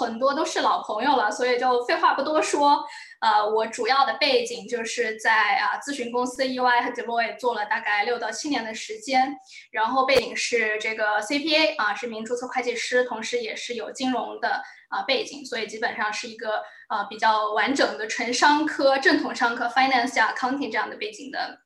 很多都是老朋友了，所以就废话不多说。呃，我主要的背景就是在啊咨询公司 EY 和 Deloitte 做了大概六到七年的时间，然后背景是这个 CPA 啊，是名注册会计师，同时也是有金融的啊背景，所以基本上是一个呃比较完整的纯商科、正统商科 Finance 加 Accounting 这样的背景的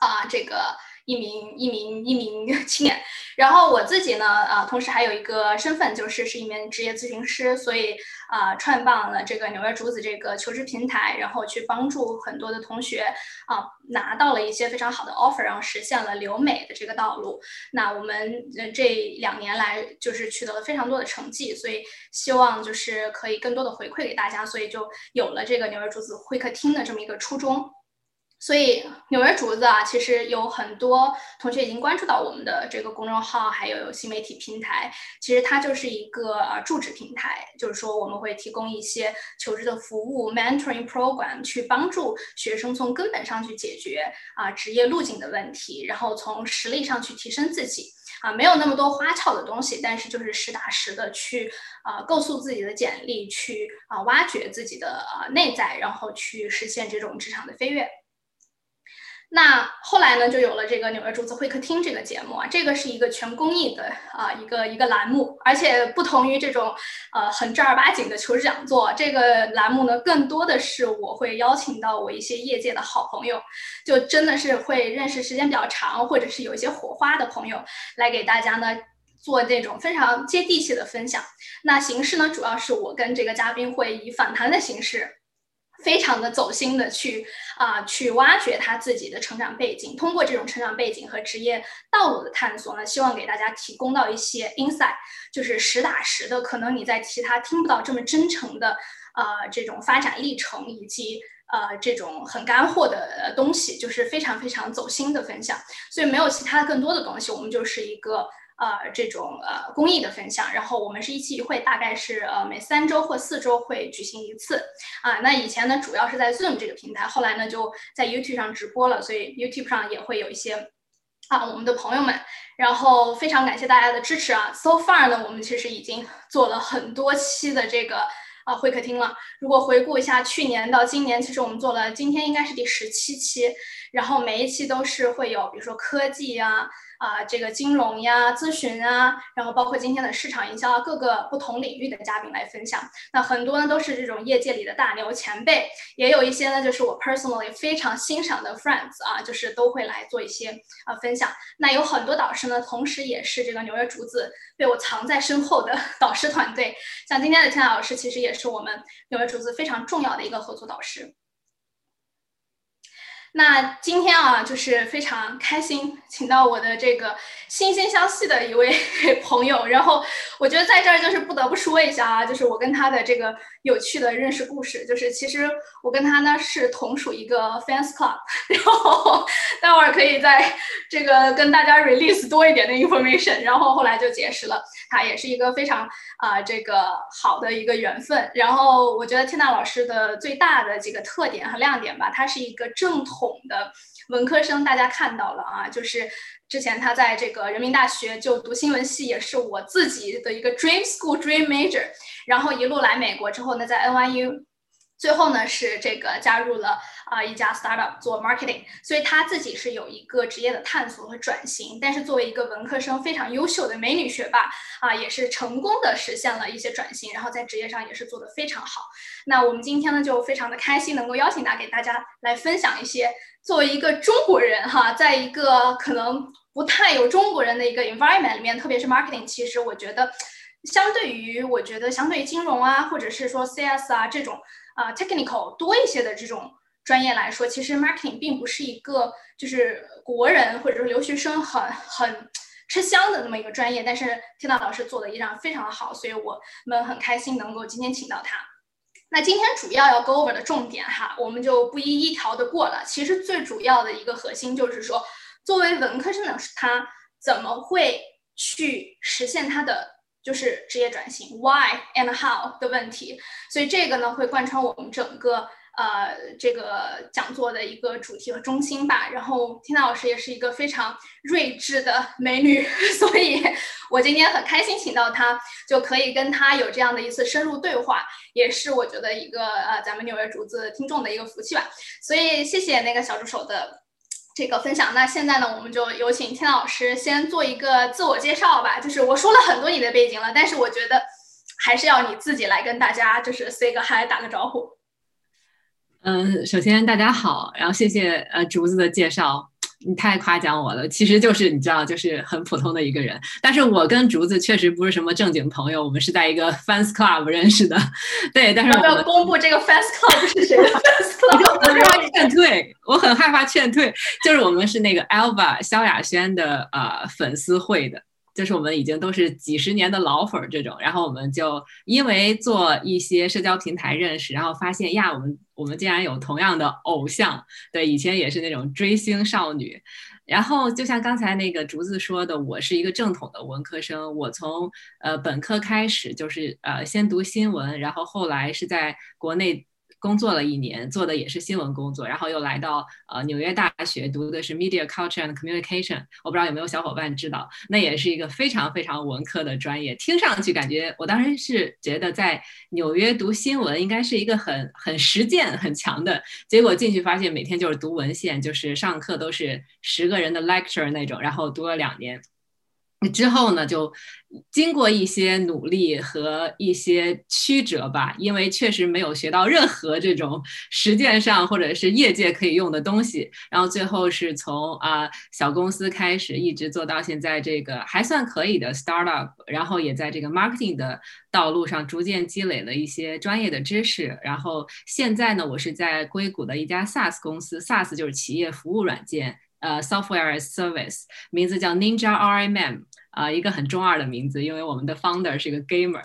啊这个。一名一名一名 青年，然后我自己呢，啊，同时还有一个身份，就是是一名职业咨询师，所以啊，创办了这个纽约竹子这个求职平台，然后去帮助很多的同学啊，拿到了一些非常好的 offer，然后实现了留美的这个道路。那我们这两年来就是取得了非常多的成绩，所以希望就是可以更多的回馈给大家，所以就有了这个纽约竹子会客厅的这么一个初衷。所以纽约竹子啊，其实有很多同学已经关注到我们的这个公众号，还有新媒体平台。其实它就是一个呃助职平台，就是说我们会提供一些求职的服务，mentoring program，去帮助学生从根本上去解决啊职业路径的问题，然后从实力上去提升自己啊，没有那么多花俏的东西，但是就是实打实的去啊构塑自己的简历，去啊挖掘自己的啊内在，然后去实现这种职场的飞跃。那后来呢，就有了这个纽约竹子会客厅这个节目啊，这个是一个全公益的啊一个一个栏目，而且不同于这种呃很正儿八经的求职讲座，这个栏目呢更多的是我会邀请到我一些业界的好朋友，就真的是会认识时间比较长，或者是有一些火花的朋友来给大家呢做这种非常接地气的分享。那形式呢，主要是我跟这个嘉宾会以访谈的形式。非常的走心的去啊，去挖掘他自己的成长背景，通过这种成长背景和职业道路的探索呢，希望给大家提供到一些 insight，就是实打实的，可能你在其他听不到这么真诚的呃这种发展历程，以及呃这种很干货的东西，就是非常非常走心的分享。所以没有其他更多的东西，我们就是一个。呃，这种呃公益的分享，然后我们是一期一会，大概是呃每三周或四周会举行一次啊。那以前呢，主要是在 Zoom 这个平台，后来呢就在 YouTube 上直播了，所以 YouTube 上也会有一些啊我们的朋友们。然后非常感谢大家的支持啊。So far 呢，我们其实已经做了很多期的这个啊会客厅了。如果回顾一下去年到今年，其实我们做了，今天应该是第十七期，然后每一期都是会有，比如说科技呀。啊，这个金融呀、咨询啊，然后包括今天的市场营销啊，各个不同领域的嘉宾来分享。那很多呢都是这种业界里的大牛前辈，也有一些呢就是我 personally 非常欣赏的 friends 啊，就是都会来做一些啊分享。那有很多导师呢，同时也是这个纽约竹子被我藏在身后的 导师团队。像今天的天老师，其实也是我们纽约竹子非常重要的一个合作导师。那今天啊，就是非常开心，请到我的这个惺惺相惜的一位 朋友。然后我觉得在这儿就是不得不说一下啊，就是我跟他的这个有趣的认识故事。就是其实我跟他呢是同属一个 fans club，然后待会儿可以在这个跟大家 release 多一点的 information。然后后来就结识了他，也是一个非常啊这个好的一个缘分。然后我觉得天娜老师的最大的几个特点和亮点吧，他是一个正统。统的文科生，大家看到了啊，就是之前他在这个人民大学就读新闻系，也是我自己的一个 dream school dream major，然后一路来美国之后呢，在 NYU。最后呢，是这个加入了啊一家 startup 做 marketing，所以他自己是有一个职业的探索和转型。但是作为一个文科生，非常优秀的美女学霸啊，也是成功的实现了一些转型，然后在职业上也是做得非常好。那我们今天呢，就非常的开心，能够邀请他给大家来分享一些作为一个中国人哈，在一个可能不太有中国人的一个 environment 里面，特别是 marketing，其实我觉得相对于我觉得相对于金融啊，或者是说 CS 啊这种。啊，technical 多一些的这种专业来说，其实 marketing 并不是一个就是国人或者说留学生很很吃香的那么一个专业。但是天道老师做的依然非常好，所以我们很开心能够今天请到他。那今天主要要 go over 的重点哈，我们就不一一条的过了。其实最主要的一个核心就是说，作为文科生的他怎么会去实现他的。就是职业转型 why and how 的问题，所以这个呢会贯穿我们整个呃，这个讲座的一个主题和中心吧。然后缇娜老师也是一个非常睿智的美女，所以我今天很开心请到她，就可以跟她有这样的一次深入对话，也是我觉得一个呃咱们纽约竹子听众的一个福气吧。所以谢谢那个小助手的这个分享。那现在呢，我们就有请天老师先做一个自我介绍吧。就是我说了很多你的背景了，但是我觉得还是要你自己来跟大家就是 say 个 hi，打个招呼。嗯，首先大家好，然后谢谢呃竹子的介绍，你太夸奖我了。其实就是你知道，就是很普通的一个人，但是我跟竹子确实不是什么正经朋友，我们是在一个 fans club 认识的。对，但是我要公布这个 fans club 是谁的 fans club，我害怕劝退，我很害怕劝退，就是我们是那个 Alva 萧亚轩的呃粉丝会的。就是我们已经都是几十年的老粉儿这种，然后我们就因为做一些社交平台认识，然后发现呀，我们我们竟然有同样的偶像，对，以前也是那种追星少女，然后就像刚才那个竹子说的，我是一个正统的文科生，我从呃本科开始就是呃先读新闻，然后后来是在国内。工作了一年，做的也是新闻工作，然后又来到呃纽约大学读的是 Media Culture and Communication。我不知道有没有小伙伴知道，那也是一个非常非常文科的专业。听上去感觉，我当时是觉得在纽约读新闻应该是一个很很实践很强的，结果进去发现每天就是读文献，就是上课都是十个人的 lecture 那种，然后读了两年。之后呢，就经过一些努力和一些曲折吧，因为确实没有学到任何这种实践上或者是业界可以用的东西。然后最后是从啊小公司开始，一直做到现在这个还算可以的 startup，然后也在这个 marketing 的道路上逐渐积累了一些专业的知识。然后现在呢，我是在硅谷的一家 SaaS 公司，SaaS 就是企业服务软件。呃，software as service，名字叫 Ninja RMM，啊，一个很中二的名字，因为我们的 founder 是一个 gamer，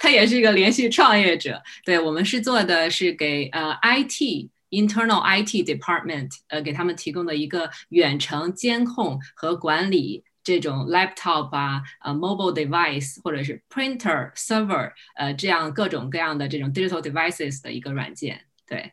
他也是一个连续创业者。对我们是做的是给呃 IT internal IT department，呃，给他们提供的一个远程监控和管理这种 laptop 啊，呃 mobile device 或者是 printer server，呃，这样各种各样的这种 digital devices 的一个软件，对。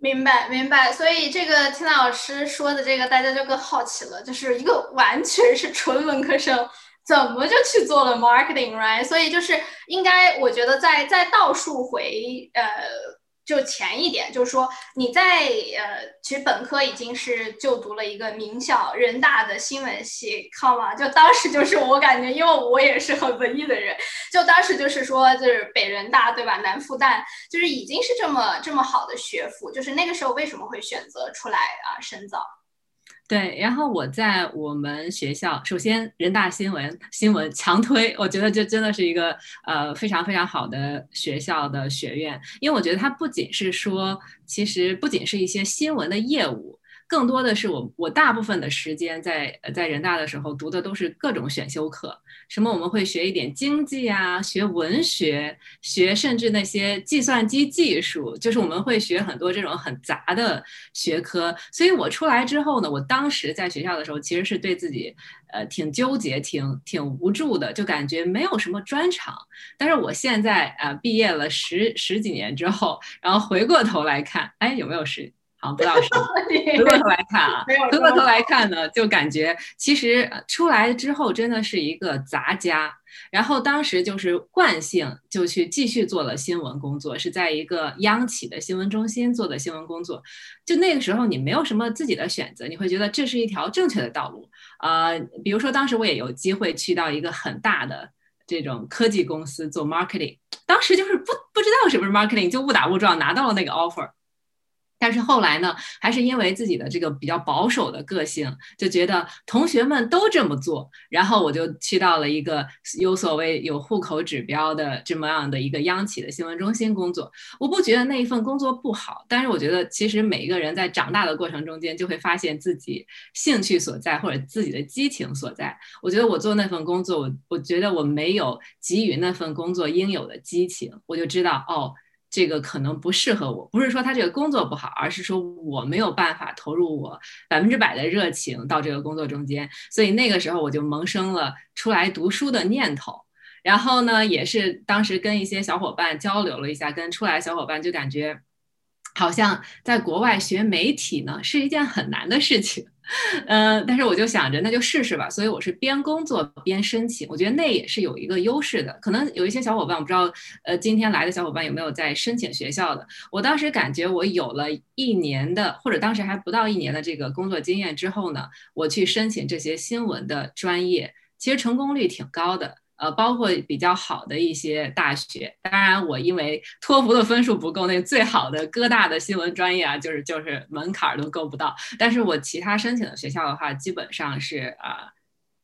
明白，明白。所以这个听老师说的这个，大家就更好奇了，就是一个 完全是纯文科生，怎么就去做了 marketing，right？所以就是应该，我觉得在在倒数回，呃。就前一点，就是说你在呃，其实本科已经是就读了一个名校人大的新闻系，靠吗？就当时就是我感觉，因为我也是很文艺的人，就当时就是说，就是北人大对吧？南复旦就是已经是这么这么好的学府，就是那个时候为什么会选择出来啊深造？对，然后我在我们学校，首先人大新闻新闻强推，我觉得这真的是一个呃非常非常好的学校的学院，因为我觉得它不仅是说，其实不仅是一些新闻的业务。更多的是我，我大部分的时间在在人大的时候读的都是各种选修课，什么我们会学一点经济啊，学文学，学甚至那些计算机技术，就是我们会学很多这种很杂的学科。所以我出来之后呢，我当时在学校的时候，其实是对自己呃挺纠结、挺挺无助的，就感觉没有什么专长。但是我现在啊，毕业了十十几年之后，然后回过头来看，哎，有没有十？好，不到十。回过头来看啊，回过头来看呢，就感觉其实出来之后真的是一个杂家。然后当时就是惯性，就去继续做了新闻工作，是在一个央企的新闻中心做的新闻工作。就那个时候，你没有什么自己的选择，你会觉得这是一条正确的道路。呃，比如说当时我也有机会去到一个很大的这种科技公司做 marketing，当时就是不不知道什么是 marketing，就误打误撞拿到了那个 offer。但是后来呢，还是因为自己的这个比较保守的个性，就觉得同学们都这么做，然后我就去到了一个有所谓有户口指标的这么样的一个央企的新闻中心工作。我不觉得那一份工作不好，但是我觉得其实每一个人在长大的过程中间，就会发现自己兴趣所在或者自己的激情所在。我觉得我做那份工作，我我觉得我没有给予那份工作应有的激情，我就知道哦。这个可能不适合我，不是说他这个工作不好，而是说我没有办法投入我百分之百的热情到这个工作中间，所以那个时候我就萌生了出来读书的念头。然后呢，也是当时跟一些小伙伴交流了一下，跟出来小伙伴就感觉，好像在国外学媒体呢是一件很难的事情。嗯，但是我就想着那就试试吧，所以我是边工作边申请，我觉得那也是有一个优势的。可能有一些小伙伴，我不知道，呃，今天来的小伙伴有没有在申请学校的？我当时感觉我有了一年的，或者当时还不到一年的这个工作经验之后呢，我去申请这些新闻的专业，其实成功率挺高的。呃，包括比较好的一些大学，当然我因为托福的分数不够，那最好的哥大的新闻专业啊，就是就是门槛都够不到。但是我其他申请的学校的话，基本上是啊，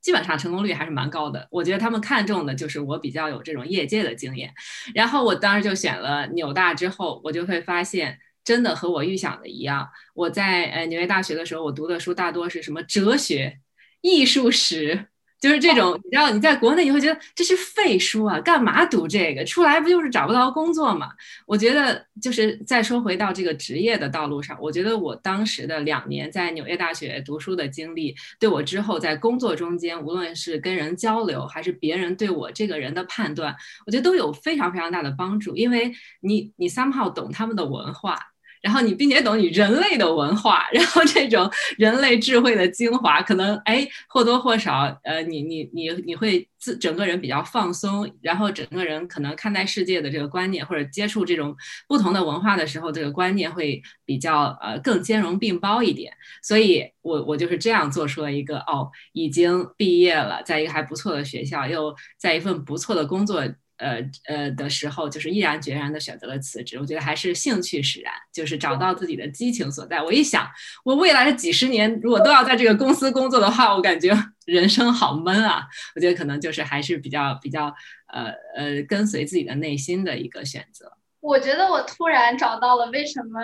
基本上成功率还是蛮高的。我觉得他们看重的就是我比较有这种业界的经验。然后我当时就选了纽大，之后我就会发现，真的和我预想的一样。我在呃纽约大学的时候，我读的书大多是什么哲学、艺术史。就是这种，你知道，你在国内你会觉得这是废书啊，干嘛读这个？出来不就是找不到工作吗？我觉得，就是再说回到这个职业的道路上，我觉得我当时的两年在纽约大学读书的经历，对我之后在工作中间，无论是跟人交流，还是别人对我这个人的判断，我觉得都有非常非常大的帮助，因为你你 somehow 懂他们的文化。然后你并且懂你人类的文化，然后这种人类智慧的精华，可能哎或多或少，呃，你你你你会自整个人比较放松，然后整个人可能看待世界的这个观念，或者接触这种不同的文化的时候，这个观念会比较呃更兼容并包一点。所以我我就是这样做出了一个哦，已经毕业了，在一个还不错的学校，又在一份不错的工作。呃呃的时候，就是毅然决然的选择了辞职。我觉得还是兴趣使然，就是找到自己的激情所在。我一想，我未来的几十年如果都要在这个公司工作的话，我感觉人生好闷啊。我觉得可能就是还是比较比较呃呃跟随自己的内心的一个选择。我觉得我突然找到了为什么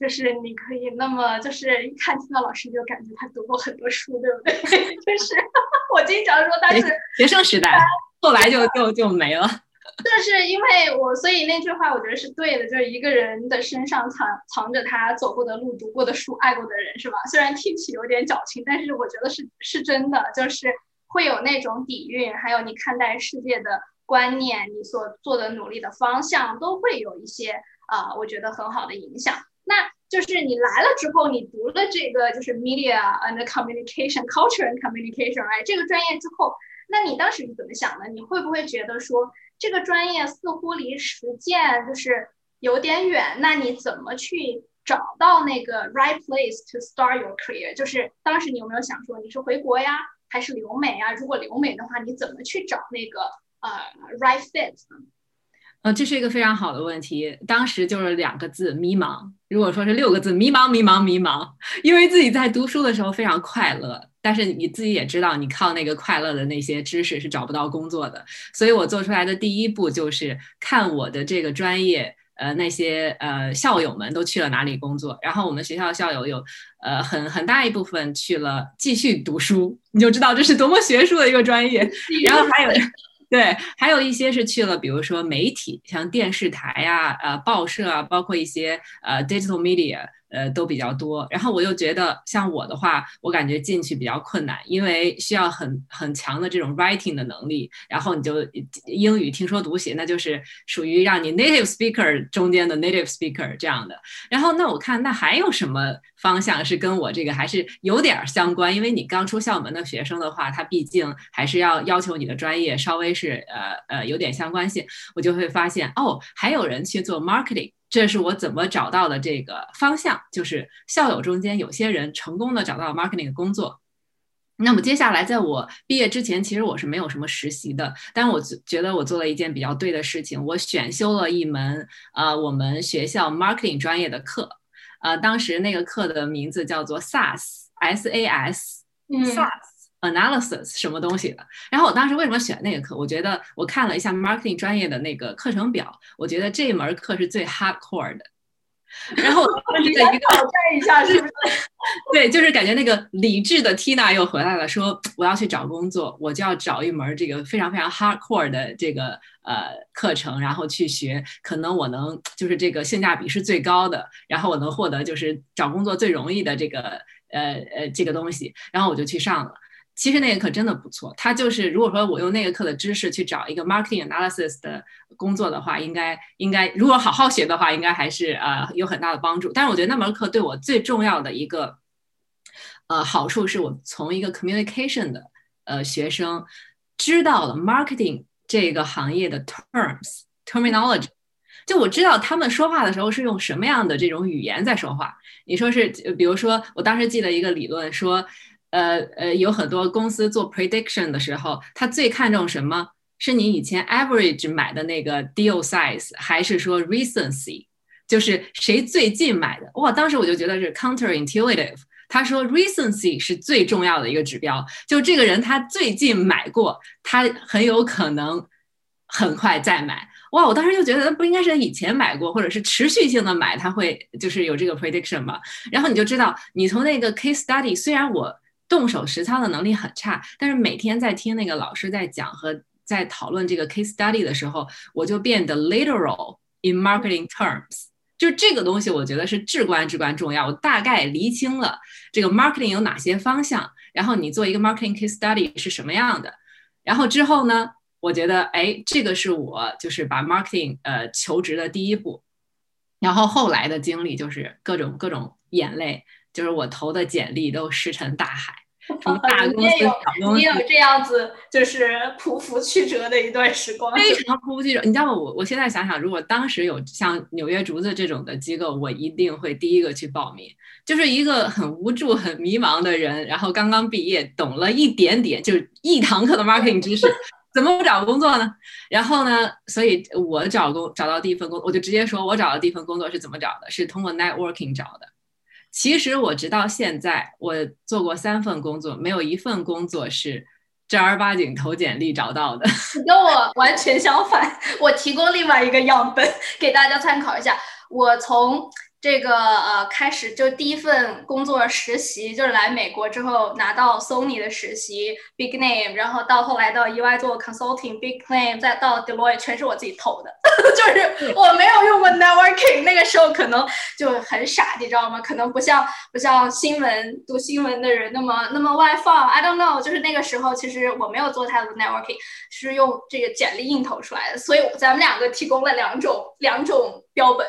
就是你可以那么就是一看听到老师就感觉他读过很多书，对不对？就是 我经常说他是学生时代。后来就就就没了，就是因为我，所以那句话我觉得是对的，就是一个人的身上藏藏着他走过的路、读过的书、爱过的人，是吧？虽然听起有点矫情，但是我觉得是是真的，就是会有那种底蕴，还有你看待世界的观念，你所做的努力的方向，都会有一些啊，我觉得很好的影响。那就是你来了之后，你读了这个就是 media and communication culture and communication，哎，这个专业之后。那你当时是怎么想的？你会不会觉得说这个专业似乎离实践就是有点远？那你怎么去找到那个 right place to start your career？就是当时你有没有想说你是回国呀，还是留美呀？如果留美的话，你怎么去找那个呃 right fit 呢？呃，这是一个非常好的问题。当时就是两个字：迷茫。如果说是六个字：迷茫，迷茫，迷茫。因为自己在读书的时候非常快乐。但是你自己也知道，你靠那个快乐的那些知识是找不到工作的，所以我做出来的第一步就是看我的这个专业，呃，那些呃校友们都去了哪里工作，然后我们学校校友有呃很很大一部分去了继续读书，你就知道这是多么学术的一个专业，然后还有对，还有一些是去了，比如说媒体，像电视台呀、呃报社啊，包括一些呃 digital media。呃，都比较多。然后我又觉得，像我的话，我感觉进去比较困难，因为需要很很强的这种 writing 的能力。然后你就英语听说读写，那就是属于让你 native speaker 中间的 native speaker 这样的。然后那我看那还有什么方向是跟我这个还是有点相关？因为你刚出校门的学生的话，他毕竟还是要要求你的专业稍微是呃呃有点相关性。我就会发现哦，还有人去做 marketing。这是我怎么找到的这个方向，就是校友中间有些人成功的找到了 marketing 的工作。那么接下来，在我毕业之前，其实我是没有什么实习的，但我觉得我做了一件比较对的事情，我选修了一门呃我们学校 marketing 专业的课，呃，当时那个课的名字叫做 SAS，S A S，SAS。Analysis 什么东西的？然后我当时为什么选那个课？我觉得我看了一下 marketing 专业的那个课程表，我觉得这一门课是最 hardcore 的。然后我一个 挑战一下，是不是？对，就是感觉那个理智的 Tina 又回来了，说我要去找工作，我就要找一门这个非常非常 hardcore 的这个呃课程，然后去学，可能我能就是这个性价比是最高的，然后我能获得就是找工作最容易的这个呃呃这个东西，然后我就去上了。其实那个课真的不错，它就是如果说我用那个课的知识去找一个 marketing analysis 的工作的话，应该应该如果好好学的话，应该还是呃有很大的帮助。但是我觉得那门课对我最重要的一个呃好处是我从一个 communication 的呃学生知道了 marketing 这个行业的 terms terminology，就我知道他们说话的时候是用什么样的这种语言在说话。你说是，比如说我当时记得一个理论说。呃呃，有很多公司做 prediction 的时候，他最看重什么？是你以前 average 买的那个 deal size，还是说 recency？就是谁最近买的？哇，当时我就觉得是 counterintuitive。他说 recency 是最重要的一个指标，就这个人他最近买过，他很有可能很快再买。哇，我当时就觉得不应该是以前买过，或者是持续性的买，他会就是有这个 prediction 吗？然后你就知道，你从那个 case study，虽然我。动手实操的能力很差，但是每天在听那个老师在讲和在讨论这个 case study 的时候，我就变得 literal in marketing terms。就这个东西，我觉得是至关至关重要。我大概厘清了这个 marketing 有哪些方向，然后你做一个 marketing case study 是什么样的，然后之后呢，我觉得哎，这个是我就是把 marketing 呃求职的第一步，然后后来的经历就是各种各种眼泪，就是我投的简历都石沉大海。大公司、小公司，你有这样子就是匍匐曲折的一段时光，非常匍匐曲折。你知道吗？我我现在想想，如果当时有像纽约竹子这种的机构，我一定会第一个去报名。就是一个很无助、很迷茫的人，然后刚刚毕业，懂了一点点，就是一堂课的 marketing 知识，怎么不找工作呢？然后呢，所以我找工找到第一份工，我就直接说我找到第一份工作是怎么找的？是通过 networking 找的。其实我直到现在，我做过三份工作，没有一份工作是正儿八经投简历找到的。跟我完全相反，我提供另外一个样本给大家参考一下。我从。这个呃，开始就第一份工作实习，就是来美国之后拿到 Sony 的实习，big name，然后到后来到 EY 做 consulting，big name，再到 Deloitte，全是我自己投的，就是我没有用过 networking，那个时候可能就很傻，你知道吗？可能不像不像新闻读新闻的人那么那么外放，I don't know，就是那个时候其实我没有做太多 networking，是用这个简历硬投出来的，所以咱们两个提供了两种两种标本。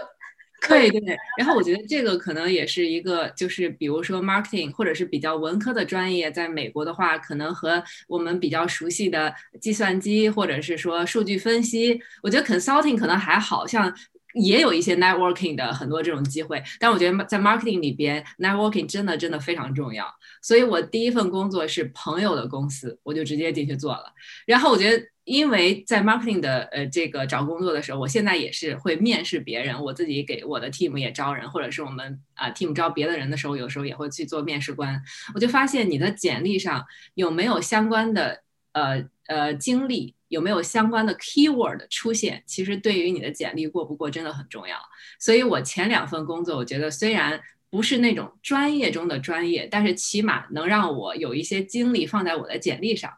对。对，然后我觉得这个可能也是一个，就是比如说 marketing 或者是比较文科的专业，在美国的话，可能和我们比较熟悉的计算机或者是说数据分析，我觉得 consulting 可能还好像也有一些 networking 的很多这种机会，但我觉得在 marketing 里边，networking 真的真的非常重要。所以我第一份工作是朋友的公司，我就直接进去做了。然后我觉得。因为在 marketing 的呃这个找工作的时候，我现在也是会面试别人，我自己给我的 team 也招人，或者是我们啊 team 招别的人的时候，有时候也会去做面试官。我就发现你的简历上有没有相关的呃呃经历，有没有相关的 keyword 出现，其实对于你的简历过不过真的很重要。所以我前两份工作，我觉得虽然不是那种专业中的专业，但是起码能让我有一些经历放在我的简历上。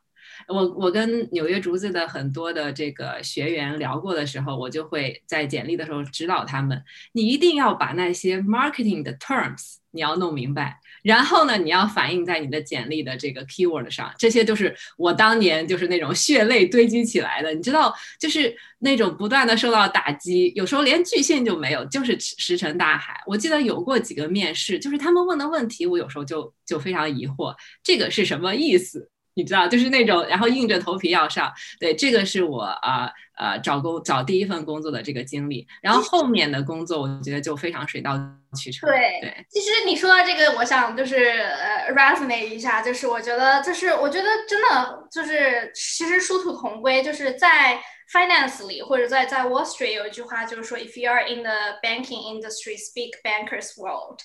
我我跟纽约竹子的很多的这个学员聊过的时候，我就会在简历的时候指导他们，你一定要把那些 marketing 的 terms 你要弄明白，然后呢，你要反映在你的简历的这个 keyword 上，这些就是我当年就是那种血泪堆积起来的，你知道，就是那种不断的受到打击，有时候连拒信就没有，就是石沉大海。我记得有过几个面试，就是他们问的问题，我有时候就就非常疑惑，这个是什么意思？你知道，就是那种，然后硬着头皮要上。对，这个是我啊呃找工找第一份工作的这个经历。然后后面的工作，我觉得就非常水到渠成。对对，其实你说到这个，我想就是呃 resonate 一下，就是我觉得，就是我觉得真的就是其实殊途同归，就是在 finance 里或者在在 Wall Street 有一句话就是说，if you are in the banking industry, speak bankers' world。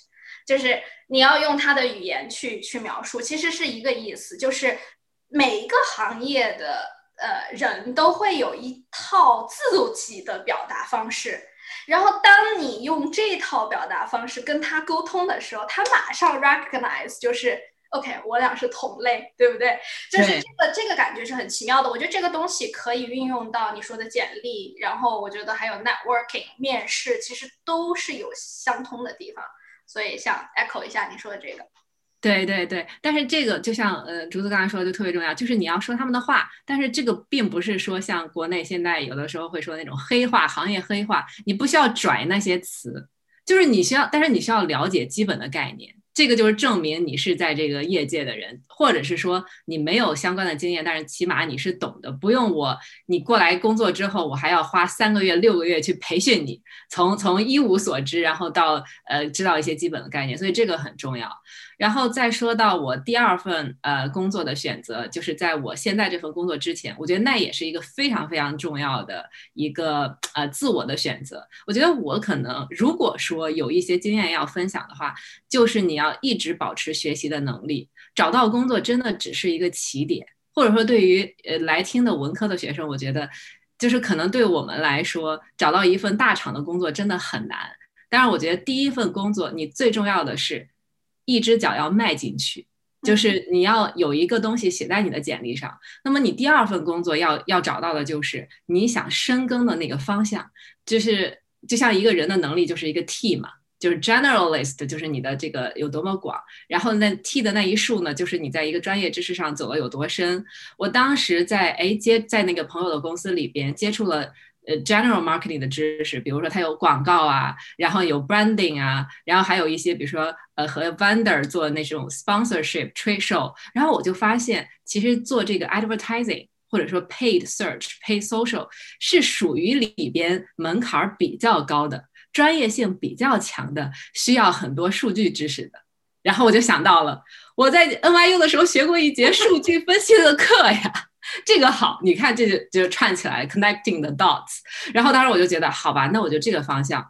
就是你要用他的语言去去描述，其实是一个意思，就是。每一个行业的呃人都会有一套自己的表达方式，然后当你用这套表达方式跟他沟通的时候，他马上 recognize 就是 OK，我俩是同类，对不对？就是这个这个感觉是很奇妙的。我觉得这个东西可以运用到你说的简历，然后我觉得还有 networking 面试，其实都是有相通的地方。所以想 echo 一下你说的这个。对对对，但是这个就像呃竹子刚才说的就特别重要，就是你要说他们的话，但是这个并不是说像国内现在有的时候会说那种黑话、行业黑话，你不需要拽那些词，就是你需要，但是你需要了解基本的概念。这个就是证明你是在这个业界的人，或者是说你没有相关的经验，但是起码你是懂的，不用我你过来工作之后，我还要花三个月、六个月去培训你，从从一无所知，然后到呃知道一些基本的概念，所以这个很重要。然后再说到我第二份呃工作的选择，就是在我现在这份工作之前，我觉得那也是一个非常非常重要的一个呃自我的选择。我觉得我可能如果说有一些经验要分享的话，就是你要一直保持学习的能力。找到工作真的只是一个起点，或者说对于呃来听的文科的学生，我觉得就是可能对我们来说，找到一份大厂的工作真的很难。当然，我觉得第一份工作你最重要的是。一只脚要迈进去，就是你要有一个东西写在你的简历上。那么你第二份工作要要找到的就是你想深耕的那个方向，就是就像一个人的能力就是一个 T 嘛，就是 generalist，就是你的这个有多么广。然后那 T 的那一竖呢，就是你在一个专业知识上走了有多深。我当时在哎接在那个朋友的公司里边接触了。呃，general marketing 的知识，比如说它有广告啊，然后有 branding 啊，然后还有一些，比如说呃和 vendor 做那种 sponsorship trade show，然后我就发现，其实做这个 advertising 或者说 paid search、paid social 是属于里边门槛比较高的，专业性比较强的，需要很多数据知识的。然后我就想到了，我在 NYU 的时候学过一节数据分析的课呀。这个好，你看这就就串起来，connecting the dots。然后当时我就觉得，好吧，那我就这个方向，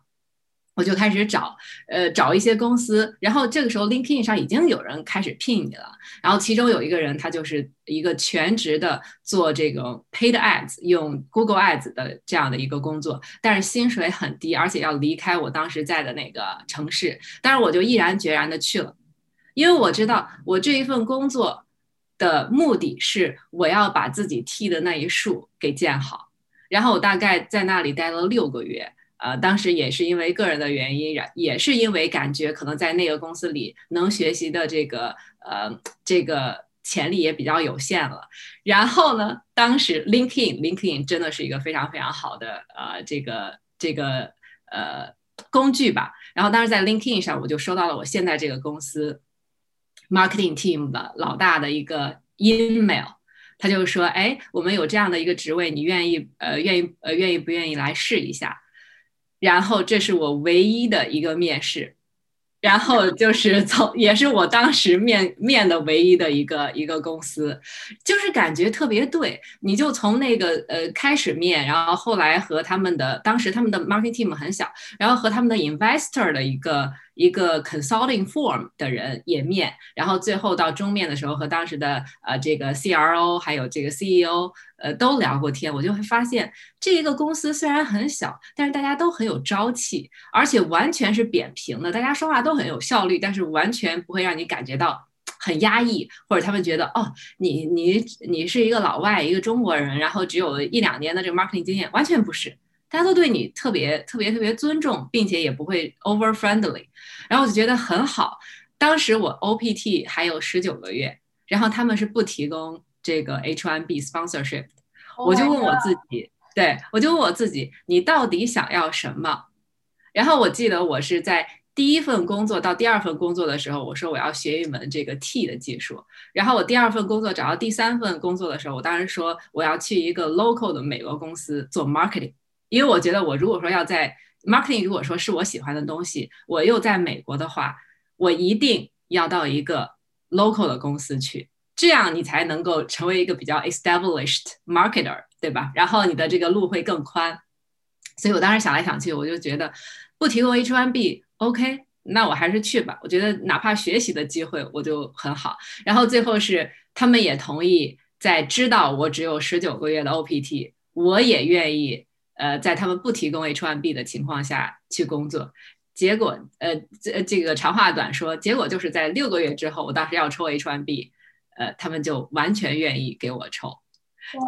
我就开始找，呃，找一些公司。然后这个时候，LinkedIn 上已经有人开始聘你了。然后其中有一个人，他就是一个全职的做这个 paid ads，用 Google Ads 的这样的一个工作，但是薪水很低，而且要离开我当时在的那个城市。但是我就毅然决然的去了，因为我知道我这一份工作。的目的是我要把自己踢的那一束给建好，然后我大概在那里待了六个月，呃，当时也是因为个人的原因，然也是因为感觉可能在那个公司里能学习的这个呃这个潜力也比较有限了。然后呢，当时 LinkedIn LinkedIn 真的是一个非常非常好的呃这个这个呃工具吧。然后当时在 LinkedIn 上我就收到了我现在这个公司。Marketing team 的老大的一个 email，他就说：“哎，我们有这样的一个职位，你愿意呃愿意呃愿意不愿意来试一下？”然后这是我唯一的一个面试。然后就是从，也是我当时面面的唯一的一个一个公司，就是感觉特别对。你就从那个呃开始面，然后后来和他们的当时他们的 marketing team 很小，然后和他们的 investor 的一个一个 consulting firm 的人也面，然后最后到终面的时候和当时的呃这个 CRO 还有这个 CEO。呃，都聊过天，我就会发现，这一个公司虽然很小，但是大家都很有朝气，而且完全是扁平的，大家说话都很有效率，但是完全不会让你感觉到很压抑，或者他们觉得哦，你你你是一个老外，一个中国人，然后只有一两年的这个 marketing 经验，完全不是，大家都对你特别特别特别尊重，并且也不会 over friendly，然后我就觉得很好。当时我 OPT 还有十九个月，然后他们是不提供。这个 H1B sponsorship，我就问我自己，对我就问我自己，你到底想要什么？然后我记得我是在第一份工作到第二份工作的时候，我说我要学一门这个 T 的技术。然后我第二份工作找到第三份工作的时候，我当时说我要去一个 local 的美国公司做 marketing，因为我觉得我如果说要在 marketing，如果说是我喜欢的东西，我又在美国的话，我一定要到一个 local 的公司去。这样你才能够成为一个比较 established marketer，对吧？然后你的这个路会更宽。所以我当时想来想去，我就觉得不提供 H1B，OK，那我还是去吧。我觉得哪怕学习的机会我就很好。然后最后是他们也同意，在知道我只有十九个月的 OPT，我也愿意呃在他们不提供 H1B 的情况下去工作。结果呃这这个长话短说，结果就是在六个月之后，我当时要抽 H1B。呃，他们就完全愿意给我抽，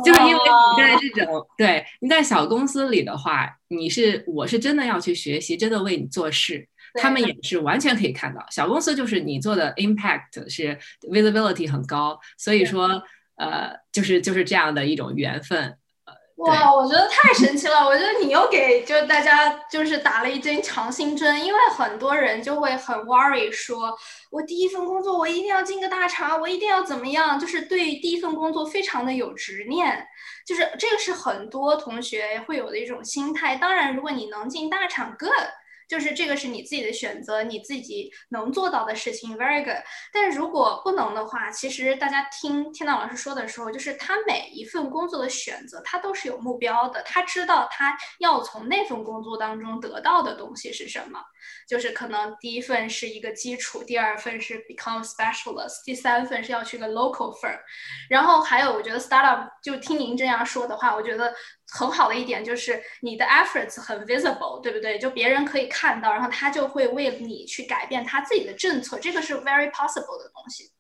就是因为你在这种对你在小公司里的话，你是我是真的要去学习，真的为你做事，他们也是完全可以看到。小公司就是你做的 impact 是 visibility 很高，所以说呃，就是就是这样的一种缘分。哇，我觉得太神奇了！我觉得你又给就是大家就是打了一针强心针，因为很多人就会很 worry，说我第一份工作我一定要进个大厂，我一定要怎么样，就是对第一份工作非常的有执念，就是这个是很多同学会有的一种心态。当然，如果你能进大厂，good。就是这个是你自己的选择，你自己能做到的事情，very good。但是如果不能的话，其实大家听天道老师说的时候，就是他每一份工作的选择，他都是有目标的，他知道他要从那份工作当中得到的东西是什么。就是可能第一份是一个基础，第二份是 become specialist，第三份是要去个 local firm。然后还有，我觉得 startup 就听您这样说的话，我觉得。很好的一点就是你的 efforts 很 visible，对不对？就别人可以看到，然后他就会为你去改变他自己的政策，这个是 very possible 的东西。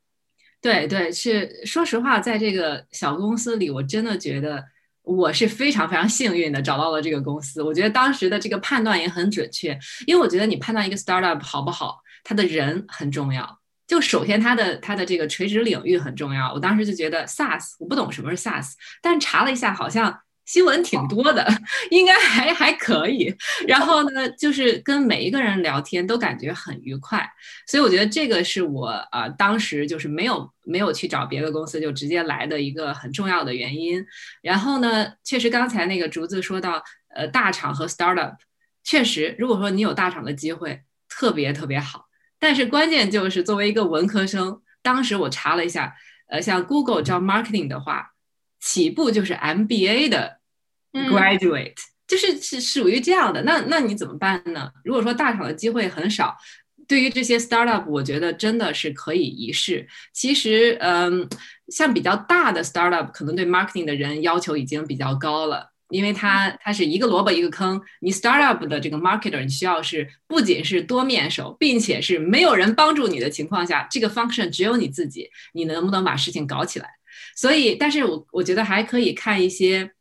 对对，是说实话，在这个小公司里，我真的觉得我是非常非常幸运的找到了这个公司。我觉得当时的这个判断也很准确，因为我觉得你判断一个 startup 好不好，他的人很重要。就首先他的他的这个垂直领域很重要。我当时就觉得 SaaS，我不懂什么是 SaaS，但查了一下，好像。新闻挺多的，应该还还可以。然后呢，就是跟每一个人聊天都感觉很愉快，所以我觉得这个是我呃当时就是没有没有去找别的公司就直接来的一个很重要的原因。然后呢，确实刚才那个竹子说到，呃，大厂和 startup，确实如果说你有大厂的机会，特别特别好。但是关键就是作为一个文科生，当时我查了一下，呃，像 Google 招 marketing 的话。起步就是 MBA 的 graduate，就是是属于这样的。那那你怎么办呢？如果说大厂的机会很少，对于这些 startup，我觉得真的是可以一试。其实，嗯，像比较大的 startup，可能对 marketing 的人要求已经比较高了，因为它它是一个萝卜一个坑。你 startup 的这个 marketer，你需要是不仅是多面手，并且是没有人帮助你的情况下，这个 function 只有你自己，你能不能把事情搞起来？所以，但是我我觉得还可以看一些，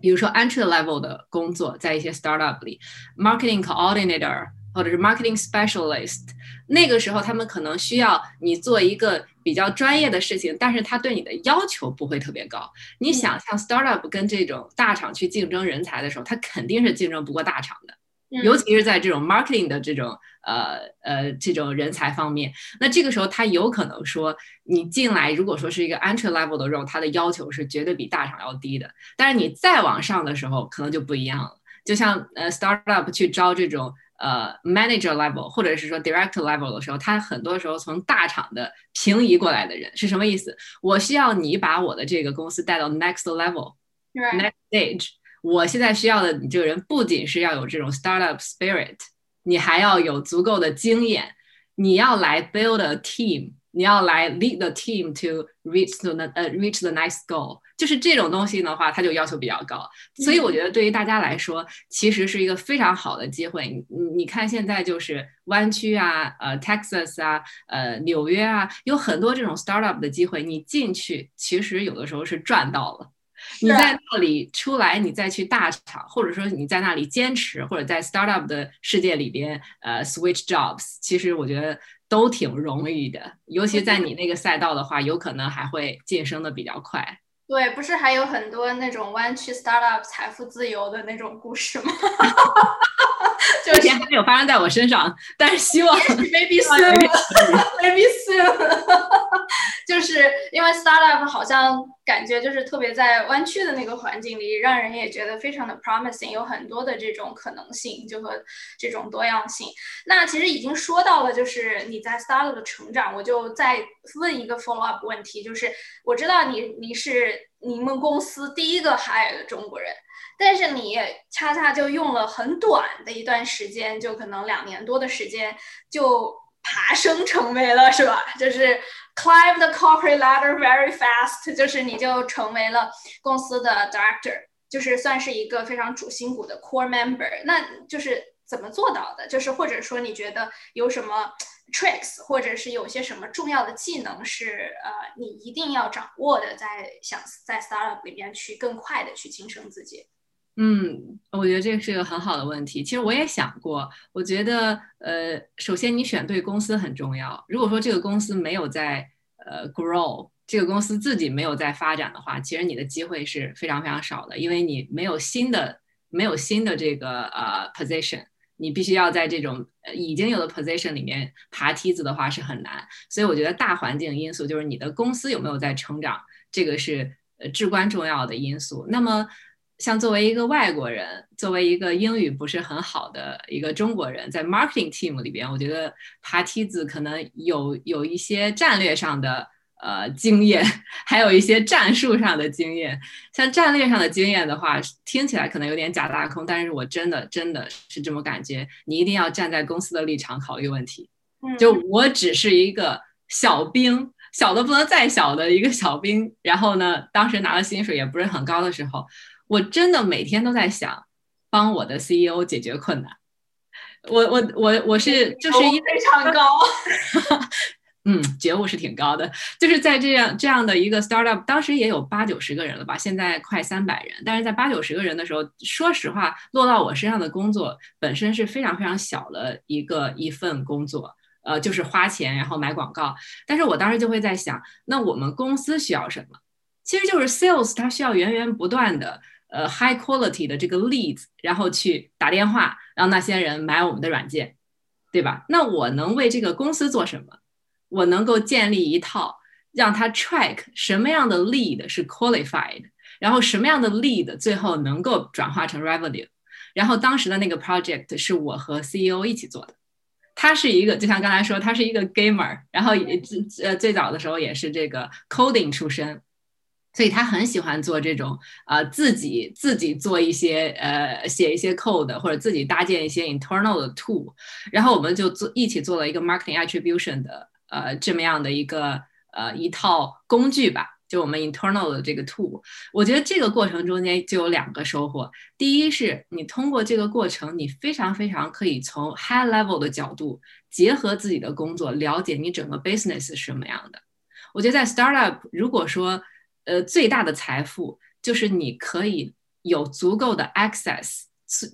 比如说 entry level 的工作，在一些 startup 里，marketing coordinator 或者是 marketing specialist，那个时候他们可能需要你做一个比较专业的事情，但是他对你的要求不会特别高。你想像 startup 跟这种大厂去竞争人才的时候，他肯定是竞争不过大厂的。尤其是在这种 marketing 的这种呃呃这种人才方面，那这个时候他有可能说你进来，如果说是一个 entry level 的 role，他的要求是绝对比大厂要低的。但是你再往上的时候，可能就不一样了。就像呃 startup 去招这种呃 manager level 或者是说 director level 的时候，他很多时候从大厂的平移过来的人是什么意思？我需要你把我的这个公司带到 next level，next stage。我现在需要的你这个人，不仅是要有这种 startup spirit，你还要有足够的经验。你要来 build a team，你要来 lead the team to reach the 呃 reach the next goal。就是这种东西的话，它就要求比较高。所以我觉得对于大家来说，其实是一个非常好的机会。你你看现在就是湾区啊，呃 Texas 啊，呃纽约啊，有很多这种 startup 的机会。你进去，其实有的时候是赚到了。你在那里出来，你再去大厂，或者说你在那里坚持，或者在 startup 的世界里边，呃，switch jobs，其实我觉得都挺容易的。尤其在你那个赛道的话，有可能还会晋升的比较快。对，不是还有很多那种弯曲 startup 财富自由的那种故事吗？目 前还没有发生在我身上，但是希望 maybe soon，maybe soon，就是因为 startup 好像感觉就是特别在湾区的那个环境里，让人也觉得非常的 promising，有很多的这种可能性，就和这种多样性。那其实已经说到了，就是你在 startup 的成长，我就再问一个 follow up 问题，就是我知道你你是你们公司第一个 hire 的中国人。但是你恰恰就用了很短的一段时间，就可能两年多的时间，就爬升成为了是吧？就是 climb the corporate ladder very fast，就是你就成为了公司的 director，就是算是一个非常主心骨的 core member。那就是怎么做到的？就是或者说你觉得有什么 tricks，或者是有些什么重要的技能是呃你一定要掌握的，在想在 startup 里面去更快的去晋升自己。嗯，我觉得这是个很好的问题。其实我也想过，我觉得呃，首先你选对公司很重要。如果说这个公司没有在呃 grow，这个公司自己没有在发展的话，其实你的机会是非常非常少的，因为你没有新的没有新的这个呃 position，你必须要在这种已经有的 position 里面爬梯子的话是很难。所以我觉得大环境因素就是你的公司有没有在成长，这个是呃至关重要的因素。那么像作为一个外国人，作为一个英语不是很好的一个中国人，在 marketing team 里边，我觉得爬梯子可能有有一些战略上的呃经验，还有一些战术上的经验。像战略上的经验的话，听起来可能有点假大空，但是我真的真的是这么感觉。你一定要站在公司的立场考虑问题。就我只是一个小兵，小的不能再小的一个小兵。然后呢，当时拿的薪水也不是很高的时候。我真的每天都在想帮我的 CEO 解决困难。我我我我是就是一非常高，嗯，觉悟是挺高的。就是在这样这样的一个 startup，当时也有八九十个人了吧，现在快三百人。但是在八九十个人的时候，说实话，落到我身上的工作本身是非常非常小的一个一份工作，呃，就是花钱然后买广告。但是我当时就会在想，那我们公司需要什么？其实就是 sales，它需要源源不断的。呃，high quality 的这个 leads，然后去打电话让那些人买我们的软件，对吧？那我能为这个公司做什么？我能够建立一套让他 track 什么样的 lead 是 qualified，然后什么样的 lead 最后能够转化成 revenue。然后当时的那个 project 是我和 CEO 一起做的，他是一个就像刚才说，他是一个 gamer，然后也呃最早的时候也是这个 coding 出身。所以他很喜欢做这种啊，自己自己做一些呃，写一些 code 或者自己搭建一些 internal 的 tool，然后我们就做一起做了一个 marketing attribution 的呃这么样的一个呃一套工具吧，就我们 internal 的这个 tool。我觉得这个过程中间就有两个收获，第一是你通过这个过程，你非常非常可以从 high level 的角度结合自己的工作，了解你整个 business 是什么样的。我觉得在 startup 如果说呃，最大的财富就是你可以有足够的 access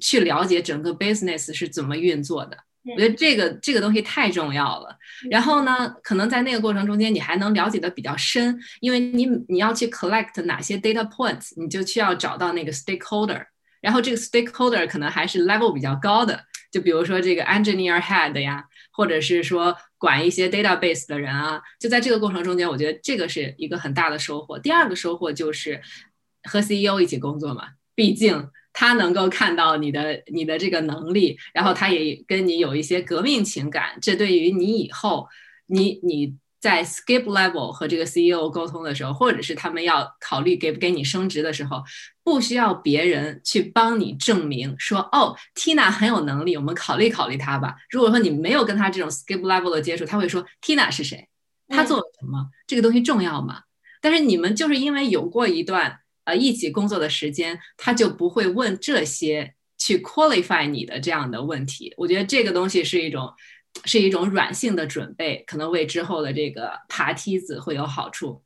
去了解整个 business 是怎么运作的。我觉得这个这个东西太重要了。然后呢，可能在那个过程中间，你还能了解的比较深，因为你你要去 collect 哪些 data points，你就需要找到那个 stakeholder。然后这个 stakeholder 可能还是 level 比较高的，就比如说这个 engineer head 呀。或者是说管一些 database 的人啊，就在这个过程中间，我觉得这个是一个很大的收获。第二个收获就是和 CEO 一起工作嘛，毕竟他能够看到你的你的这个能力，然后他也跟你有一些革命情感，这对于你以后你你。在 skip level 和这个 CEO 沟通的时候，或者是他们要考虑给不给你升职的时候，不需要别人去帮你证明说，哦，Tina 很有能力，我们考虑考虑他吧。如果说你没有跟他这种 skip level 的接触，他会说 Tina 是谁？他做了什么？这个东西重要吗？但是你们就是因为有过一段呃一起工作的时间，他就不会问这些去 qualify 你的这样的问题。我觉得这个东西是一种。是一种软性的准备，可能为之后的这个爬梯子会有好处。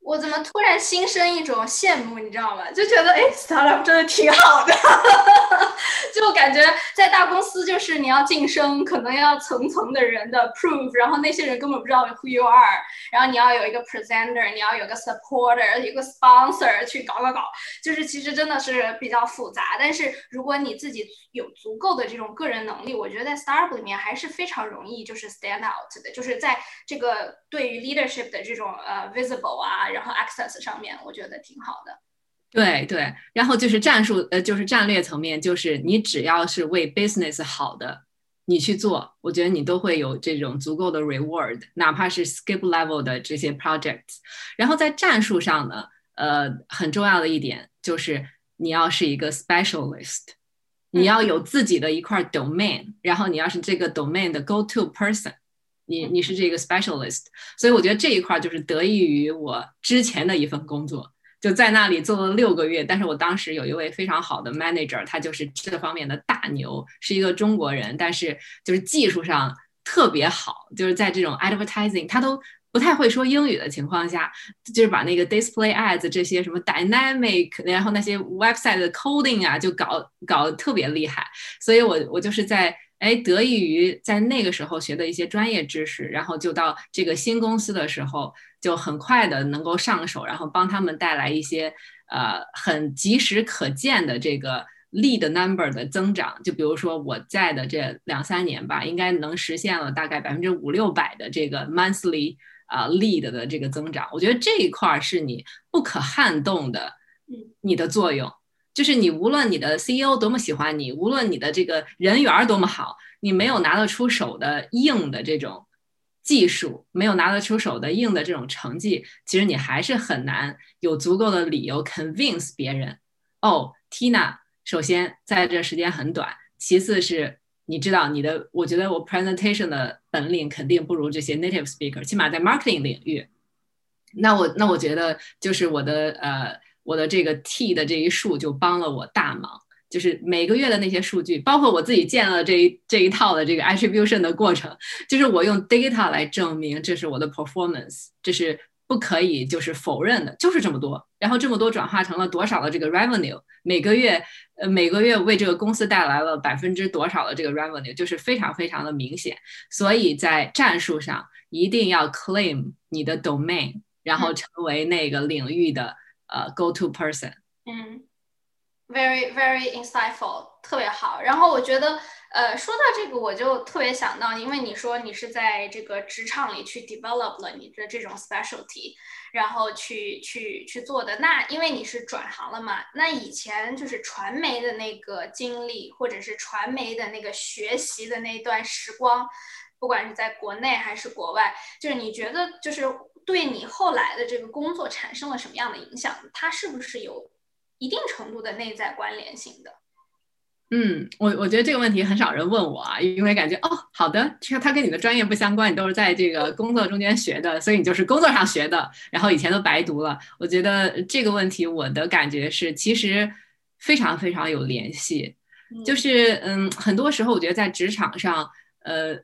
我怎么突然心生一种羡慕，你知道吗？就觉得哎，star up 真的挺好的，就感觉在大公司就是你要晋升，可能要层层的人的 prove，然后那些人根本不知道 who you are，然后你要有一个 presenter，你要有个 supporter，一个 sponsor 去搞搞搞，就是其实真的是比较复杂。但是如果你自己有足够的这种个人能力，我觉得在 startup 里面还是非常容易就是 stand out 的，就是在这个对于 leadership 的这种呃 visible 啊。然后 access 上面我觉得挺好的，对对，然后就是战术呃就是战略层面，就是你只要是为 business 好的，你去做，我觉得你都会有这种足够的 reward，哪怕是 skip level 的这些 projects。然后在战术上呢，呃，很重要的一点就是你要是一个 specialist，你要有自己的一块 domain，然后你要是这个 domain 的 go to person。你你是这个 specialist，所以我觉得这一块就是得益于我之前的一份工作，就在那里做了六个月。但是我当时有一位非常好的 manager，他就是这方面的大牛，是一个中国人，但是就是技术上特别好，就是在这种 advertising，他都不太会说英语的情况下，就是把那个 display ads 这些什么 dynamic，然后那些 website 的 coding 啊，就搞搞得特别厉害。所以我我就是在哎得益于在那个时候学的一些专业知识，然后就到这个新公司的时候，就很快的能够上手，然后帮他们带来一些呃很及时可见的这个。lead number 的增长，就比如说我在的这两三年吧，应该能实现了大概百分之五六百的这个 monthly 啊 lead 的这个增长。我觉得这一块是你不可撼动的，你的作用就是你无论你的 CEO 多么喜欢你，无论你的这个人缘多么好，你没有拿得出手的硬的这种技术，没有拿得出手的硬的这种成绩，其实你还是很难有足够的理由 convince 别人。哦，Tina。首先，在这时间很短；其次是，你知道你的，我觉得我 presentation 的本领肯定不如这些 native speaker，起码在 marketing 领域。那我那我觉得就是我的呃我的这个 T 的这一数就帮了我大忙，就是每个月的那些数据，包括我自己建了这一这一套的这个 attribution 的过程，就是我用 data 来证明这是我的 performance，这是不可以就是否认的，就是这么多，然后这么多转化成了多少的这个 revenue，每个月。呃，每个月为这个公司带来了百分之多少的这个 revenue，就是非常非常的明显。所以在战术上一定要 claim 你的 domain，然后成为那个领域的呃 go to person。嗯，very very insightful，特别好。然后我觉得。呃，说到这个，我就特别想到，因为你说你是在这个职场里去 develop 了你的这种 specialty，然后去去去做的。那因为你是转行了嘛，那以前就是传媒的那个经历，或者是传媒的那个学习的那段时光，不管是在国内还是国外，就是你觉得就是对你后来的这个工作产生了什么样的影响？它是不是有一定程度的内在关联性的？嗯，我我觉得这个问题很少人问我啊，因为感觉哦，好的，这个它跟你的专业不相关，你都是在这个工作中间学的，所以你就是工作上学的，然后以前都白读了。我觉得这个问题，我的感觉是其实非常非常有联系，就是嗯，很多时候我觉得在职场上，呃，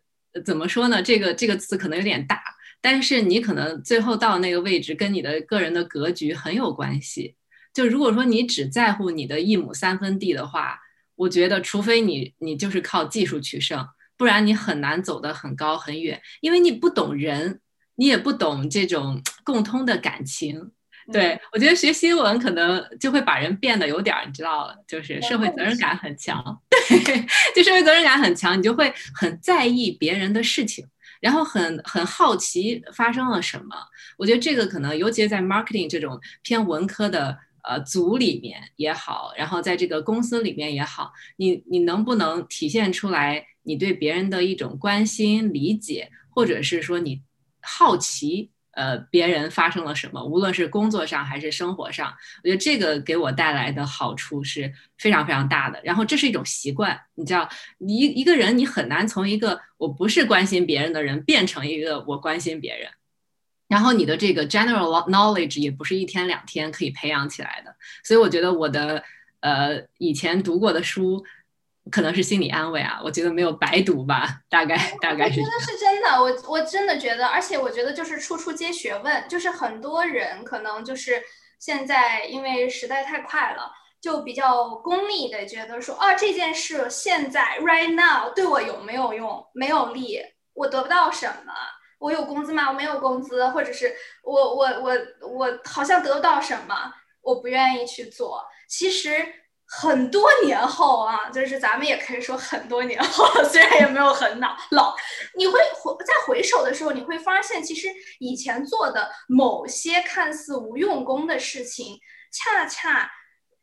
怎么说呢？这个这个词可能有点大，但是你可能最后到那个位置，跟你的个人的格局很有关系。就如果说你只在乎你的一亩三分地的话。我觉得，除非你你就是靠技术取胜，不然你很难走得很高很远，因为你不懂人，你也不懂这种共通的感情。对我觉得学新闻可能就会把人变得有点，你知道，就是社会责任感很强。对，就社会责任感很强，你就会很在意别人的事情，然后很很好奇发生了什么。我觉得这个可能，尤其在 marketing 这种偏文科的。呃，组里面也好，然后在这个公司里面也好，你你能不能体现出来你对别人的一种关心、理解，或者是说你好奇，呃，别人发生了什么，无论是工作上还是生活上，我觉得这个给我带来的好处是非常非常大的。然后这是一种习惯，你知道，一一个人你很难从一个我不是关心别人的人变成一个我关心别人。然后你的这个 general knowledge 也不是一天两天可以培养起来的，所以我觉得我的呃以前读过的书可能是心理安慰啊，我觉得没有白读吧，大概大概是。真的是真的，我我真的觉得，而且我觉得就是处处皆学问，就是很多人可能就是现在因为时代太快了，就比较功利的觉得说啊这件事现在 right now 对我有没有用，没有利，我得不到什么。我有工资吗？我没有工资，或者是我我我我好像得不到什么，我不愿意去做。其实很多年后啊，就是咱们也可以说很多年后，虽然也没有很老老，你会回在回首的时候，你会发现，其实以前做的某些看似无用功的事情，恰恰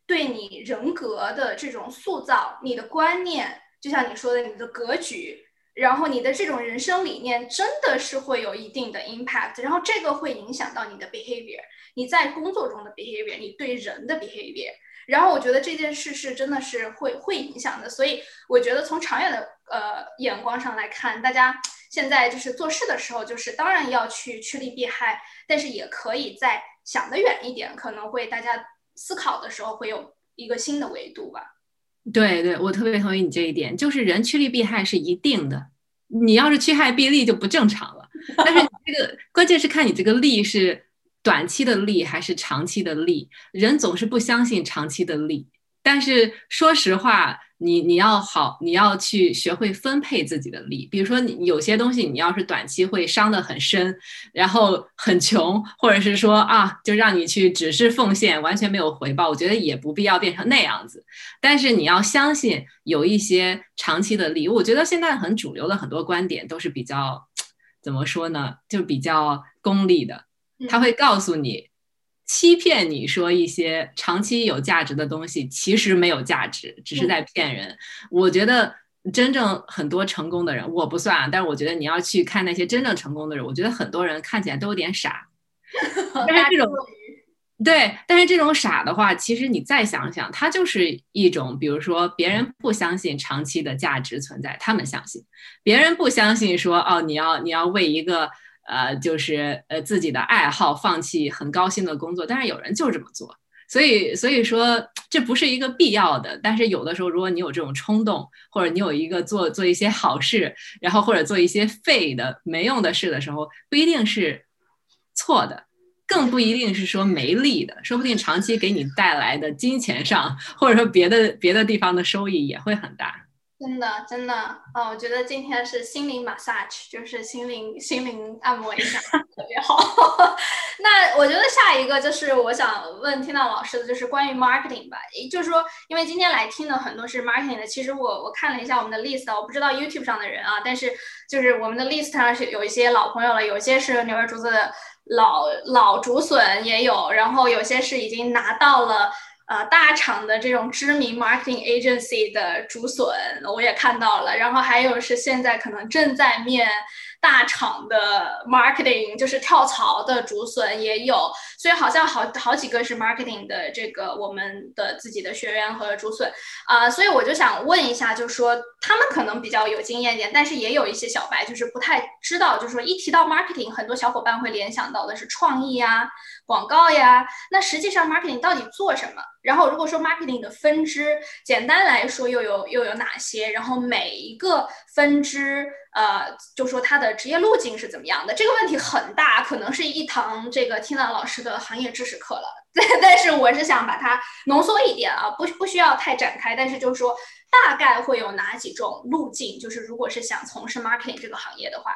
对你人格的这种塑造、你的观念，就像你说的，你的格局。然后你的这种人生理念真的是会有一定的 impact，然后这个会影响到你的 behavior，你在工作中的 behavior，你对人的 behavior。然后我觉得这件事是真的是会会影响的，所以我觉得从长远的呃眼光上来看，大家现在就是做事的时候，就是当然要去趋利避害，但是也可以再想得远一点，可能会大家思考的时候会有一个新的维度吧。对对，我特别同意你这一点，就是人趋利避害是一定的，你要是趋害避利就不正常了。但是你这个关键是看你这个利是短期的利还是长期的利。人总是不相信长期的利，但是说实话。你你要好，你要去学会分配自己的利。比如说，你有些东西你要是短期会伤得很深，然后很穷，或者是说啊，就让你去只是奉献，完全没有回报，我觉得也不必要变成那样子。但是你要相信有一些长期的利。我觉得现在很主流的很多观点都是比较怎么说呢？就比较功利的，他会告诉你。欺骗你说一些长期有价值的东西，其实没有价值，只是在骗人。我觉得真正很多成功的人，我不算啊，但是我觉得你要去看那些真正成功的人，我觉得很多人看起来都有点傻。但是这种对，但是这种傻的话，其实你再想想，它就是一种，比如说别人不相信长期的价值存在，他们相信；别人不相信说哦，你要你要为一个。呃，就是呃自己的爱好，放弃很高薪的工作，但是有人就这么做，所以所以说这不是一个必要的。但是有的时候，如果你有这种冲动，或者你有一个做做一些好事，然后或者做一些废的没用的事的时候，不一定是错的，更不一定是说没利的，说不定长期给你带来的金钱上，或者说别的别的地方的收益也会很大。真的，真的啊！我觉得今天是心灵 massage，就是心灵心灵按摩一下，特别好。那我觉得下一个就是我想问听到老师的，就是关于 marketing 吧。也就是说，因为今天来听的很多是 marketing 的，其实我我看了一下我们的 list，我不知道 YouTube 上的人啊，但是就是我们的 list 上是有一些老朋友了，有些是牛耳竹子的老老竹笋也有，然后有些是已经拿到了。呃，大厂的这种知名 marketing agency 的竹笋，我也看到了。然后还有是现在可能正在面。大厂的 marketing 就是跳槽的竹笋也有，所以好像好好几个是 marketing 的这个我们的自己的学员和竹笋啊，所以我就想问一下，就说他们可能比较有经验点，但是也有一些小白就是不太知道，就是说一提到 marketing，很多小伙伴会联想到的是创意呀、广告呀，那实际上 marketing 到底做什么？然后如果说 marketing 的分支，简单来说又有又有哪些？然后每一个分支。呃，就说它的职业路径是怎么样的？这个问题很大，可能是一堂这个听 a 老师的行业知识课了。但是我是想把它浓缩一点啊，不不需要太展开。但是就是说，大概会有哪几种路径？就是如果是想从事 marketing 这个行业的话，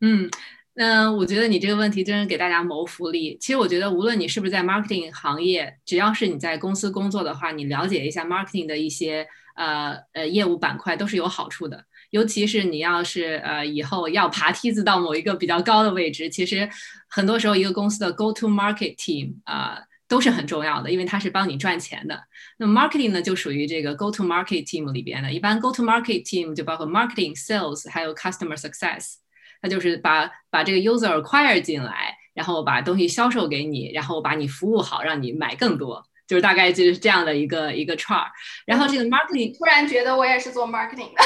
嗯，那我觉得你这个问题真是给大家谋福利。其实我觉得，无论你是不是在 marketing 行业，只要是你在公司工作的话，你了解一下 marketing 的一些呃呃业务板块都是有好处的。尤其是你要是呃以后要爬梯子到某一个比较高的位置，其实很多时候一个公司的 go to market team 啊都是很重要的，因为它是帮你赚钱的。那么 marketing 呢就属于这个 go to market team 里边的，一般 go to market team 就包括 marketing、sales 还有 customer success，它就是把把这个 user acquire 进来，然后把东西销售给你，然后把你服务好，让你买更多。就是大概就是这样的一个一个串儿，然后这个 marketing 突然觉得我也是做 marketing 的，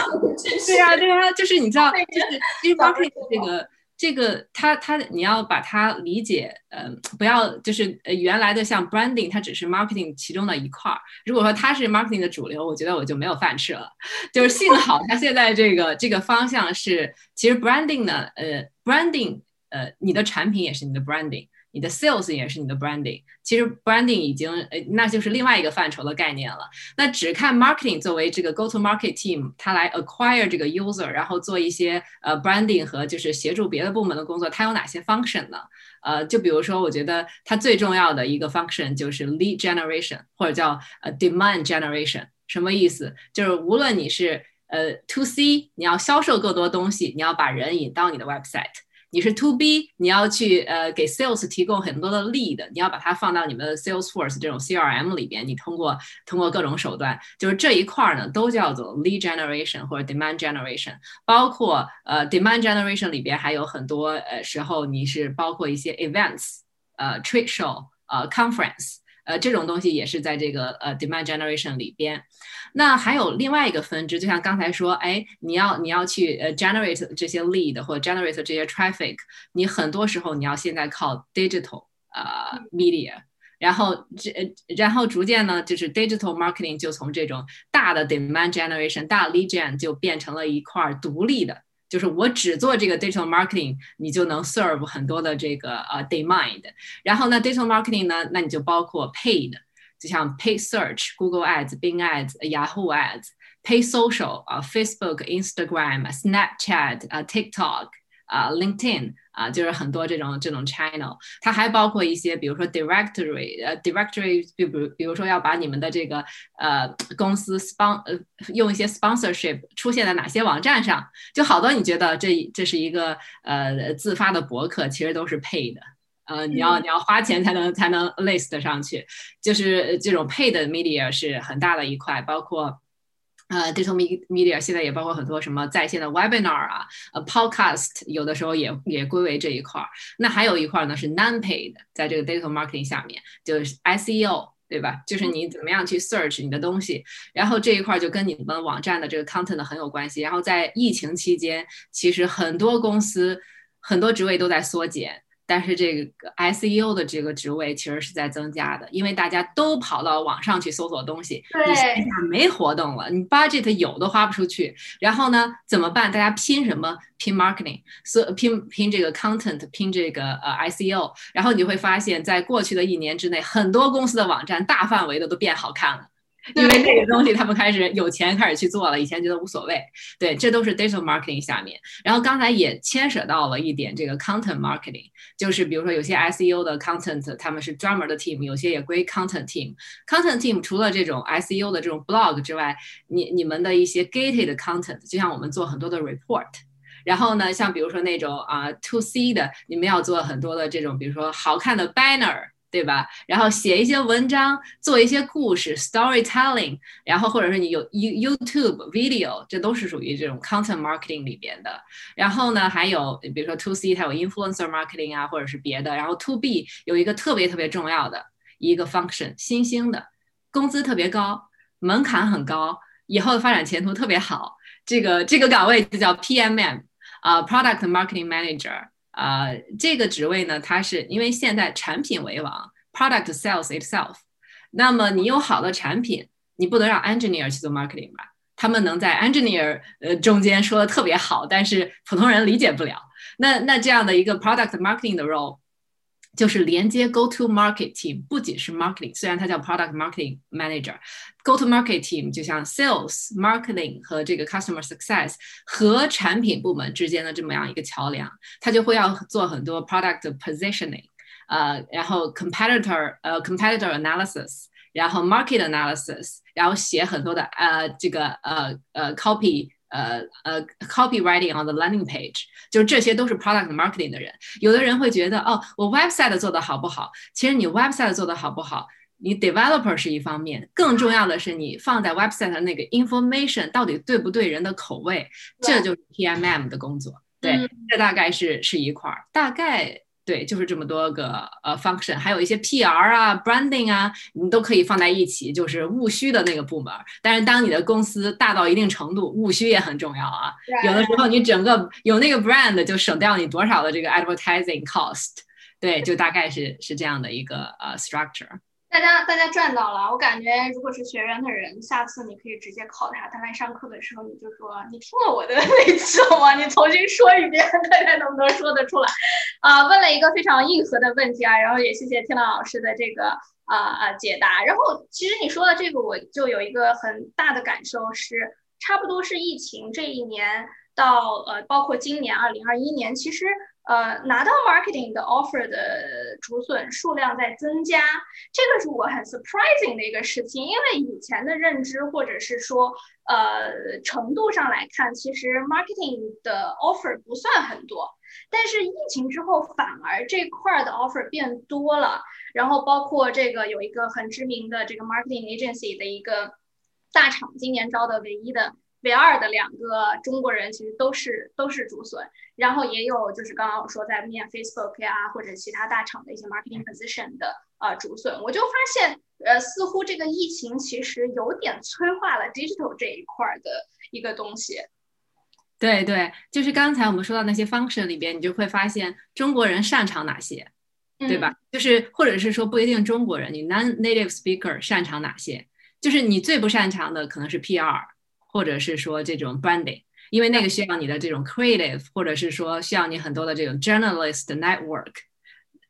对啊对啊，就是你知道，就是其实 marketing 这个这个它它你要把它理解，呃，不要就是呃原来的像 branding 它只是 marketing 其中的一块儿，如果说它是 marketing 的主流，我觉得我就没有饭吃了。就是幸好它现在这个这个方向是，其实 branding 呢，呃 branding 呃你的产品也是你的 branding。你的 sales 也是你的 branding，其实 branding 已经呃，那就是另外一个范畴的概念了。那只看 marketing 作为这个 go to market team，它来 acquire 这个 user，然后做一些呃 branding 和就是协助别的部门的工作，它有哪些 function 呢？呃，就比如说，我觉得它最重要的一个 function 就是 lead generation，或者叫呃 demand generation。什么意思？就是无论你是呃 to C，你要销售更多东西，你要把人引到你的 website。你是 to B，你要去呃给 sales 提供很多的 lead，你要把它放到你们的 Salesforce 这种 CRM 里边，你通过通过各种手段，就是这一块呢都叫做 lead generation 或者 demand generation，包括呃 demand generation 里边还有很多呃时候你是包括一些 events，呃 trade show，呃 conference。呃，这种东西也是在这个呃 demand generation 里边。那还有另外一个分支，就像刚才说，哎，你要你要去呃 generate 这些 lead 或者 generate 这些 traffic，你很多时候你要现在靠 digital 呃 media，然后这然后逐渐呢，就是 digital marketing 就从这种大的 demand generation 大 lead gen 就变成了一块独立的。就是我只做这个 digital marketing，你就能 serve 很多的这个呃 demand。然后呢，digital marketing 呢，那你就包括 paid，就像 paid search、Google Ads、Bing Ads、Yahoo Ads、paid social 啊，Facebook、Instagram、Snapchat 啊、TikTok 啊、LinkedIn。啊，就是很多这种这种 channel，它还包括一些，比如说 directory，呃，directory，比如比如说要把你们的这个呃公司 spon 呃用一些 sponsorship 出现在哪些网站上，就好多你觉得这这是一个呃自发的博客，其实都是 paid 的，呃，你要你要花钱才能才能 list 上去，就是这种 paid media 是很大的一块，包括。呃，digital media 现在也包括很多什么在线的 webinar 啊，呃，podcast 有的时候也也归为这一块儿。那还有一块呢是 non-paid，在这个 digital marketing 下面就是 SEO，对吧？就是你怎么样去 search 你的东西，然后这一块就跟你们网站的这个 content 很有关系。然后在疫情期间，其实很多公司很多职位都在缩减。但是这个 SEO 的这个职位其实是在增加的，因为大家都跑到网上去搜索东西，你线下没活动了，你 budget 有都花不出去，然后呢怎么办？大家拼什么？拼 marketing，所拼拼这个 content，拼这个呃 SEO，然后你会发现在过去的一年之内，很多公司的网站大范围的都变好看了。因为这个东西，他们开始有钱开始去做了，以前觉得无所谓。对，这都是 digital marketing 下面。然后刚才也牵扯到了一点这个 content marketing，就是比如说有些 SEO 的 content，他们是专门的 team，有些也归 content team。content team 除了这种 SEO 的这种 blog 之外，你你们的一些 gated content，就像我们做很多的 report。然后呢，像比如说那种啊 to C 的，你们要做很多的这种，比如说好看的 banner。对吧？然后写一些文章，做一些故事，storytelling，然后或者是你有 You YouTube video，这都是属于这种 content marketing 里边的。然后呢，还有比如说 To C，它有 influencer marketing 啊，或者是别的。然后 To B 有一个特别特别重要的一个 function，新兴的，工资特别高，门槛很高，以后的发展前途特别好。这个这个岗位就叫 PMM 啊，Product Marketing Manager。啊，这个职位呢，它是因为现在产品为王，product sells itself。那么你有好的产品，你不能让 engineer 去做 marketing 吧？他们能在 engineer 呃中间说的特别好，但是普通人理解不了。那那这样的一个 product marketing 的 role。就是连接 go to market team，不仅是 marketing，虽然它叫 product marketing manager，go to market team 就像 sales、marketing 和这个 customer success 和产品部门之间的这么样一个桥梁，它就会要做很多 product positioning，呃，然后 competitor 呃 competitor analysis，然后 market analysis，然后写很多的呃这个呃呃 copy。呃呃，copywriting on the landing page，就是这些都是 product marketing 的人。有的人会觉得，哦，我 website 做的好不好？其实你 website 做的好不好，你 developer 是一方面，更重要的是你放在 website 的那个 information 到底对不对人的口味，这就是 PMM 的工作。对，这大概是是一块儿，大概。对，就是这么多个呃 function，还有一些 PR 啊、branding 啊，你都可以放在一起，就是务虚的那个部门。但是当你的公司大到一定程度，务虚也很重要啊。有的时候你整个有那个 brand，就省掉你多少的这个 advertising cost。对，就大概是是这样的一个呃 structure。大家大家赚到了，我感觉如果是学员的人，下次你可以直接考他，他来上课的时候你就说你听了我的那期吗？你重新说一遍，看看能不能说得出来。啊，问了一个非常硬核的问题啊，然后也谢谢天朗老师的这个啊啊解答。然后其实你说的这个，我就有一个很大的感受是，差不多是疫情这一年到呃，包括今年二零二一年，其实。呃，拿到 marketing 的 offer 的竹笋数量在增加，这个是我很 surprising 的一个事情。因为以前的认知或者是说，呃，程度上来看，其实 marketing 的 offer 不算很多。但是疫情之后，反而这块的 offer 变多了。然后包括这个有一个很知名的这个 marketing agency 的一个大厂，今年招的唯一的。唯二的两个中国人其实都是都是竹笋，然后也有就是刚刚我说在面 Facebook 呀或者其他大厂的一些 marketing position 的呃竹笋，我就发现呃似乎这个疫情其实有点催化了 digital 这一块的一个东西。对对，就是刚才我们说到那些 function 里边，你就会发现中国人擅长哪些，对吧？就是或者是说不一定中国人，你 non-native speaker 擅长哪些？就是你最不擅长的可能是 PR。或者是说这种 branding，因为那个需要你的这种 creative，或者是说需要你很多的这种 journalist network，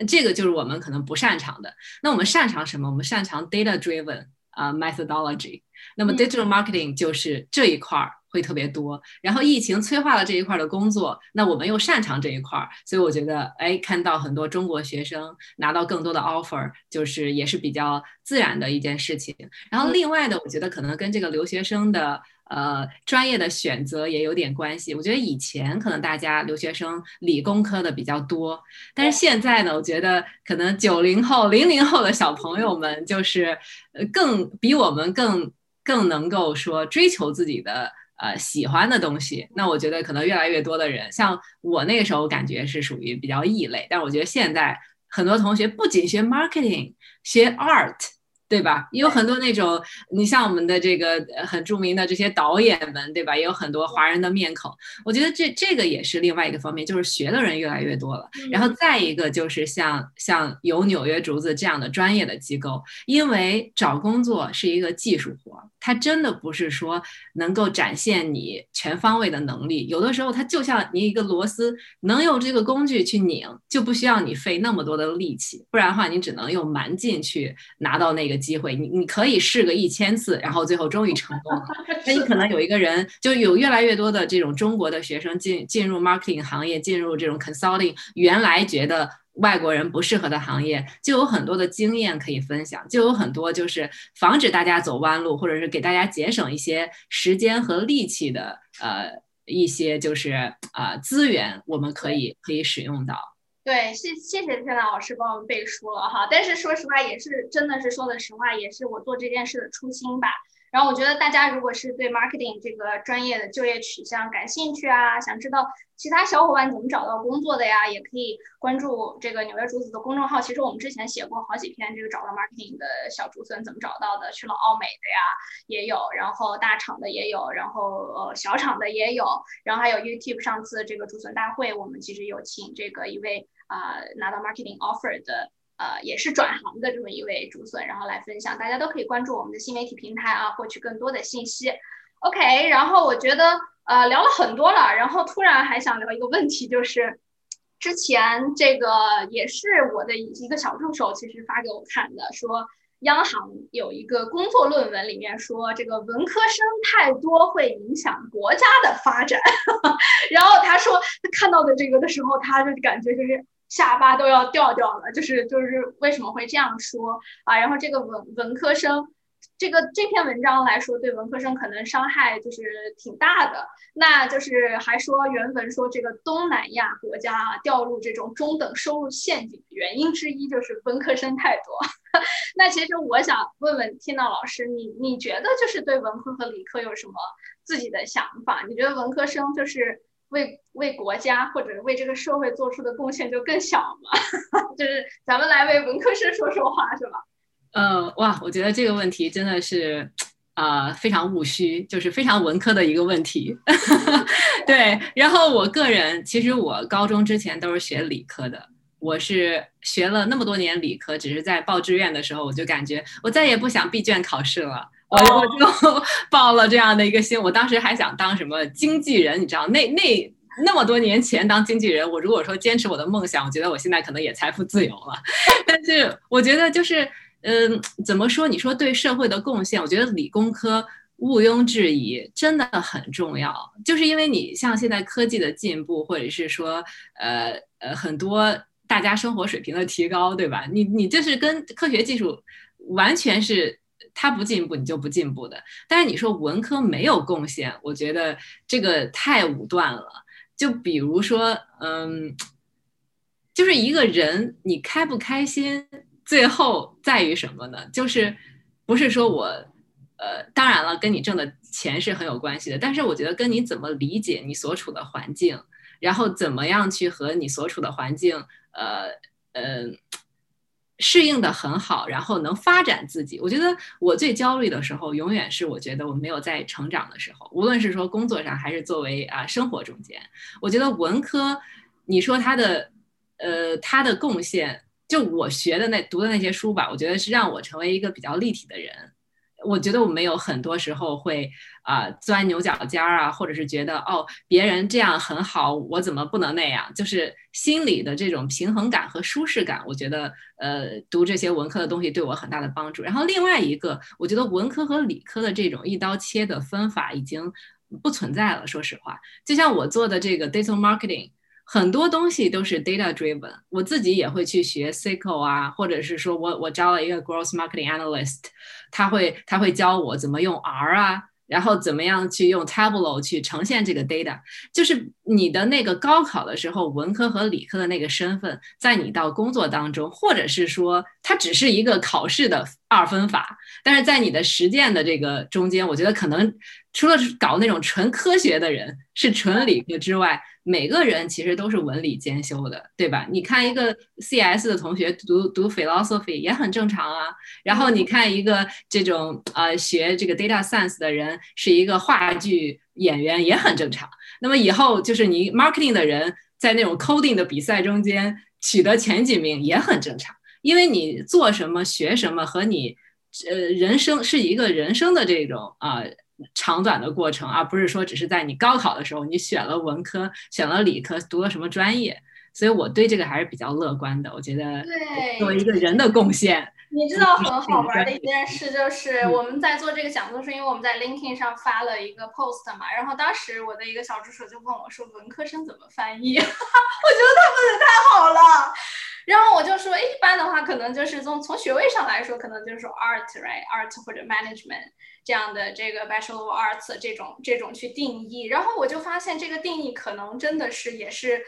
这个就是我们可能不擅长的。那我们擅长什么？我们擅长 data driven 啊 methodology。那么 digital marketing 就是这一块儿。会特别多，然后疫情催化了这一块的工作，那我们又擅长这一块，所以我觉得，哎，看到很多中国学生拿到更多的 offer，就是也是比较自然的一件事情。然后另外的，我觉得可能跟这个留学生的呃专业的选择也有点关系。我觉得以前可能大家留学生理工科的比较多，但是现在呢，我觉得可能九零后、零零后的小朋友们就是呃更比我们更更能够说追求自己的。呃，喜欢的东西，那我觉得可能越来越多的人，像我那个时候感觉是属于比较异类，但是我觉得现在很多同学不仅学 marketing，学 art。对吧？也有很多那种，你像我们的这个很著名的这些导演们，对吧？也有很多华人的面孔。我觉得这这个也是另外一个方面，就是学的人越来越多了。然后再一个就是像像有纽约竹子这样的专业的机构，因为找工作是一个技术活，它真的不是说能够展现你全方位的能力。有的时候它就像你一个螺丝，能用这个工具去拧，就不需要你费那么多的力气。不然的话，你只能用蛮劲去拿到那个。机会，你你可以试个一千次，然后最后终于成功了。那你可能有一个人，就有越来越多的这种中国的学生进进入 marketing 行业，进入这种 consulting，原来觉得外国人不适合的行业，就有很多的经验可以分享，就有很多就是防止大家走弯路，或者是给大家节省一些时间和力气的呃一些就是啊资源，我们可以可以使用到。对，谢谢谢天老师帮我们背书了哈。但是说实话，也是真的是说的实话，也是我做这件事的初心吧。然后我觉得大家如果是对 marketing 这个专业的就业取向感兴趣啊，想知道其他小伙伴怎么找到工作的呀，也可以关注这个纽约竹子的公众号。其实我们之前写过好几篇这个找到 marketing 的小竹笋怎么找到的，去了奥美的呀也有，然后大厂的也有，然后呃小厂的也有，然后还有 YouTube 上次这个竹笋大会，我们其实有请这个一位。啊，拿到 marketing offer 的，呃，也是转行的这么一位竹笋，然后来分享，大家都可以关注我们的新媒体平台啊，获取更多的信息。OK，然后我觉得，呃，聊了很多了，然后突然还想聊一个问题，就是之前这个也是我的一个小助手，其实发给我看的，说央行有一个工作论文里面说，这个文科生太多会影响国家的发展。然后他说他看到的这个的时候，他就感觉就是。下巴都要掉掉了，就是就是为什么会这样说啊？然后这个文文科生，这个这篇文章来说，对文科生可能伤害就是挺大的。那就是还说原文说这个东南亚国家啊掉入这种中等收入陷阱的原因之一就是文科生太多。那其实我想问问天道老师，你你觉得就是对文科和理科有什么自己的想法？你觉得文科生就是？为为国家或者为这个社会做出的贡献就更小嘛？就是咱们来为文科生说说话是吧？呃，哇，我觉得这个问题真的是啊非常务虚，就是非常文科的一个问题。对，然后我个人其实我高中之前都是学理科的，我是学了那么多年理科，只是在报志愿的时候我就感觉我再也不想闭卷考试了。我我就 报了这样的一个心，我当时还想当什么经纪人，你知道，那那那么多年前当经纪人，我如果说坚持我的梦想，我觉得我现在可能也财富自由了。但是我觉得就是，嗯，怎么说？你说对社会的贡献，我觉得理工科毋庸置疑，真的很重要。就是因为你像现在科技的进步，或者是说，呃呃，很多大家生活水平的提高，对吧？你你这是跟科学技术完全是。他不进步，你就不进步的。但是你说文科没有贡献，我觉得这个太武断了。就比如说，嗯，就是一个人你开不开心，最后在于什么呢？就是不是说我，呃，当然了，跟你挣的钱是很有关系的。但是我觉得跟你怎么理解你所处的环境，然后怎么样去和你所处的环境，呃，嗯。适应的很好，然后能发展自己。我觉得我最焦虑的时候，永远是我觉得我没有在成长的时候，无论是说工作上还是作为啊生活中间。我觉得文科，你说他的呃他的贡献，就我学的那读的那些书吧，我觉得是让我成为一个比较立体的人。我觉得我们有很多时候会啊钻牛角尖儿啊，或者是觉得哦别人这样很好，我怎么不能那样？就是心里的这种平衡感和舒适感，我觉得呃读这些文科的东西对我很大的帮助。然后另外一个，我觉得文科和理科的这种一刀切的分法已经不存在了。说实话，就像我做的这个 digital marketing。很多东西都是 data driven，我自己也会去学 SQL 啊，或者是说我我招了一个 growth marketing analyst，他会他会教我怎么用 R 啊。然后怎么样去用 Tableau 去呈现这个 data？就是你的那个高考的时候，文科和理科的那个身份，在你到工作当中，或者是说它只是一个考试的二分法，但是在你的实践的这个中间，我觉得可能除了搞那种纯科学的人是纯理科之外。每个人其实都是文理兼修的，对吧？你看一个 CS 的同学读读 philosophy 也很正常啊。然后你看一个这种呃学这个 data science 的人是一个话剧演员也很正常。那么以后就是你 marketing 的人在那种 coding 的比赛中间取得前几名也很正常，因为你做什么学什么和你呃人生是一个人生的这种啊。长短的过程，而不是说只是在你高考的时候，你选了文科，选了理科，读了什么专业。所以我对这个还是比较乐观的。我觉得，作为一个人的贡献，你知道很好玩的一件事就是，我们在做这个讲座，是因为我们在 LinkedIn 上发了一个 post 嘛。然后当时我的一个小助手就问我说：“文科生怎么翻译？” 我觉得他问的太好了。然后我就说，一般的话，可能就是从从学位上来说，可能就是说 art，right，art 或者 management。这样的这个 Bachelor of Arts 这种这种去定义，然后我就发现这个定义可能真的是也是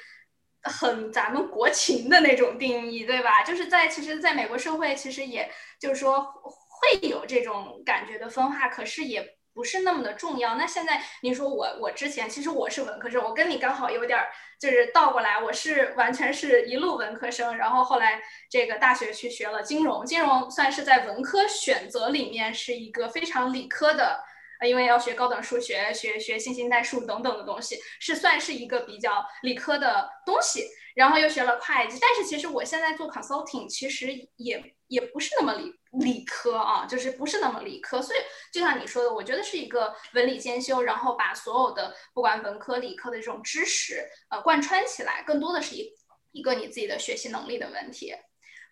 很咱们国情的那种定义，对吧？就是在其实在美国社会，其实也就是说会有这种感觉的分化，可是也。不是那么的重要。那现在你说我，我之前其实我是文科生，我跟你刚好有点就是倒过来，我是完全是一路文科生，然后后来这个大学去学了金融，金融算是在文科选择里面是一个非常理科的，因为要学高等数学、学学线性代数等等的东西，是算是一个比较理科的东西。然后又学了会计，但是其实我现在做 consulting，其实也也不是那么理理科啊，就是不是那么理科。所以就像你说的，我觉得是一个文理兼修，然后把所有的不管文科理科的这种知识呃贯穿起来，更多的是一一个你自己的学习能力的问题。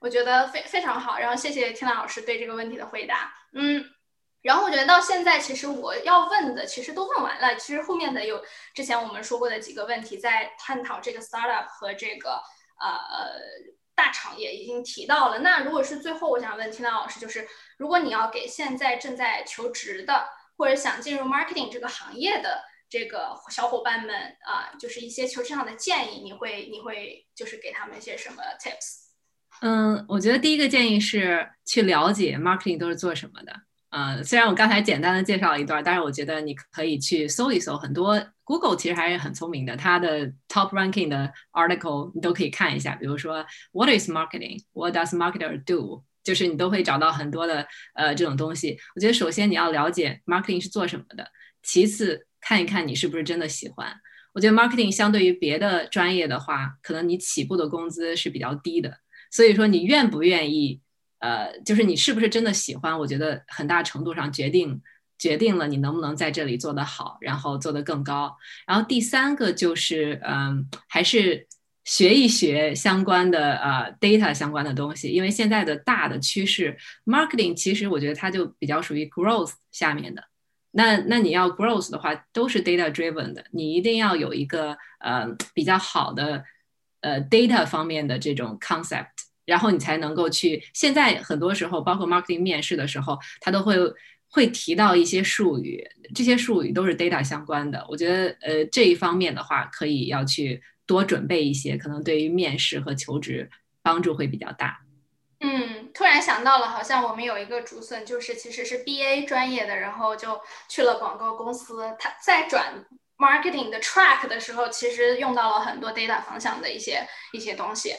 我觉得非非常好。然后谢谢天朗老师对这个问题的回答。嗯。然后我觉得到现在，其实我要问的其实都问完了。其实后面的有之前我们说过的几个问题，在探讨这个 startup 和这个呃大厂也已经提到了。那如果是最后我想问听到老师，就是如果你要给现在正在求职的或者想进入 marketing 这个行业的这个小伙伴们啊，就是一些求职上的建议，你会你会就是给他们一些什么 tips？嗯，我觉得第一个建议是去了解 marketing 都是做什么的。呃，虽然我刚才简单的介绍了一段，但是我觉得你可以去搜一搜，很多 Google 其实还是很聪明的，它的 top ranking 的 article 你都可以看一下。比如说 What is marketing？What does marketer do？就是你都会找到很多的呃这种东西。我觉得首先你要了解 marketing 是做什么的，其次看一看你是不是真的喜欢。我觉得 marketing 相对于别的专业的话，可能你起步的工资是比较低的，所以说你愿不愿意？呃，就是你是不是真的喜欢？我觉得很大程度上决定决定了你能不能在这里做得好，然后做得更高。然后第三个就是，嗯，还是学一学相关的呃 data 相关的东西，因为现在的大的趋势，marketing 其实我觉得它就比较属于 growth 下面的。那那你要 growth 的话，都是 data driven 的，你一定要有一个呃比较好的呃 data 方面的这种 concept。然后你才能够去。现在很多时候，包括 marketing 面试的时候，他都会会提到一些术语，这些术语都是 data 相关的。我觉得，呃，这一方面的话，可以要去多准备一些，可能对于面试和求职帮助会比较大。嗯，突然想到了，好像我们有一个竹笋，就是其实是 BA 专业的，然后就去了广告公司，他在转 marketing 的 track 的时候，其实用到了很多 data 方向的一些一些东西。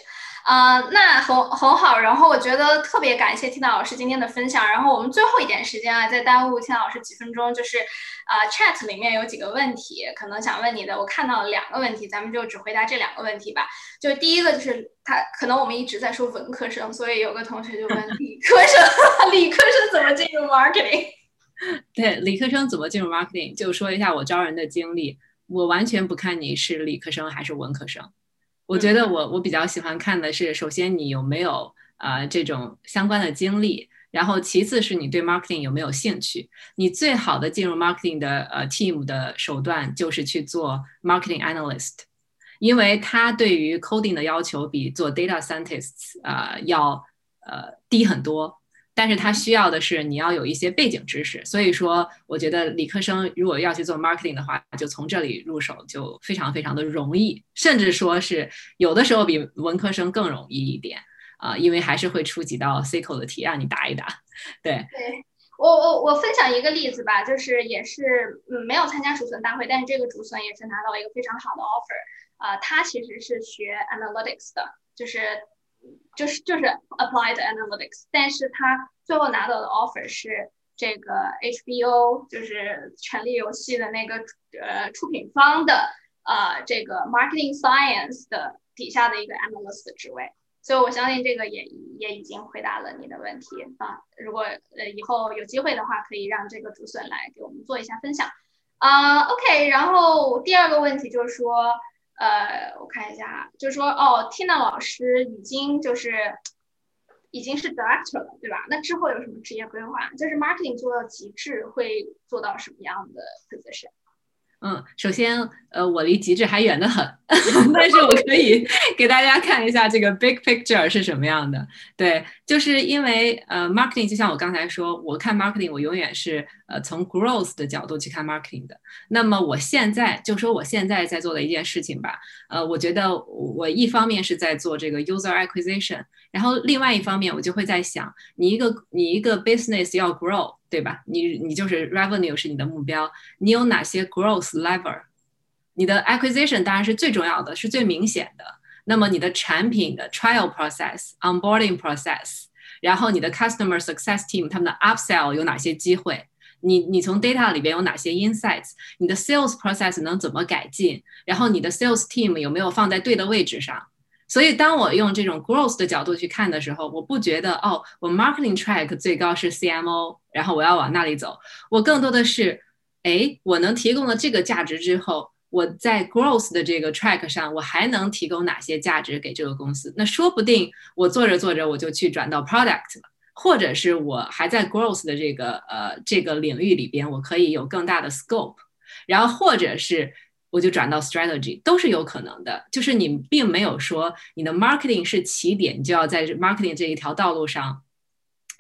啊，那很很好，然后我觉得特别感谢 Tina 老师今天的分享。然后我们最后一点时间啊，再耽误 Tina 老师几分钟，就是啊，chat 里面有几个问题，可能想问你的，我看到了两个问题，咱们就只回答这两个问题吧。就第一个就是他，可能我们一直在说文科生，所以有个同学就问 理科生，理科生怎么进入 marketing？对，理科生怎么进入 marketing？就说一下我招人的经历。我完全不看你是理科生还是文科生，我觉得我我比较喜欢看的是，首先你有没有呃这种相关的经历，然后其次是你对 marketing 有没有兴趣。你最好的进入 marketing 的呃 team 的手段就是去做 marketing analyst，因为他对于 coding 的要求比做 data scientists 啊要呃低很多。但是他需要的是你要有一些背景知识，所以说我觉得理科生如果要去做 marketing 的话，就从这里入手就非常非常的容易，甚至说是有的时候比文科生更容易一点啊，因为还是会出几道 SQL 的题让你答一答。对，对我我我分享一个例子吧，就是也是嗯没有参加竹笋大会，但是这个竹笋也是拿到了一个非常好的 offer 啊，他其实是学 analytics 的，就是。就是就是 applied analytics，但是他最后拿到的 offer 是这个 HBO，就是《权力游戏》的那个呃出品方的呃这个 marketing science 的底下的一个 analyst 职位，所以我相信这个也也已经回答了你的问题啊。如果呃以后有机会的话，可以让这个竹笋来给我们做一下分享啊。OK，然后第二个问题就是说。呃，我看一下，就是说，哦，Tina 老师已经就是已经是 director 了，对吧？那之后有什么职业规划？就是 marketing 做到极致会做到什么样的 position？嗯，首先，呃，我离极致还远得很，但是我可以 给大家看一下这个 big picture 是什么样的。对，就是因为呃，marketing 就像我刚才说，我看 marketing，我永远是呃从 growth 的角度去看 marketing 的。那么我现在就说我现在在做的一件事情吧，呃，我觉得我一方面是在做这个 user acquisition，然后另外一方面我就会在想，你一个你一个 business 要 grow。对吧？你你就是 revenue 是你的目标，你有哪些 growth lever？你的 acquisition 当然是最重要的，是最明显的。那么你的产品的 trial process、onboarding process，然后你的 customer success team 他们的 upsell 有哪些机会？你你从 data 里边有哪些 insights？你的 sales process 能怎么改进？然后你的 sales team 有没有放在对的位置上？所以，当我用这种 growth 的角度去看的时候，我不觉得哦，我 marketing track 最高是 CMO，然后我要往那里走。我更多的是，哎，我能提供了这个价值之后，我在 growth 的这个 track 上，我还能提供哪些价值给这个公司？那说不定我做着做着我就去转到 product 了，或者是我还在 growth 的这个呃这个领域里边，我可以有更大的 scope，然后或者是。我就转到 strategy 都是有可能的，就是你并没有说你的 marketing 是起点，你就要在 marketing 这一条道路上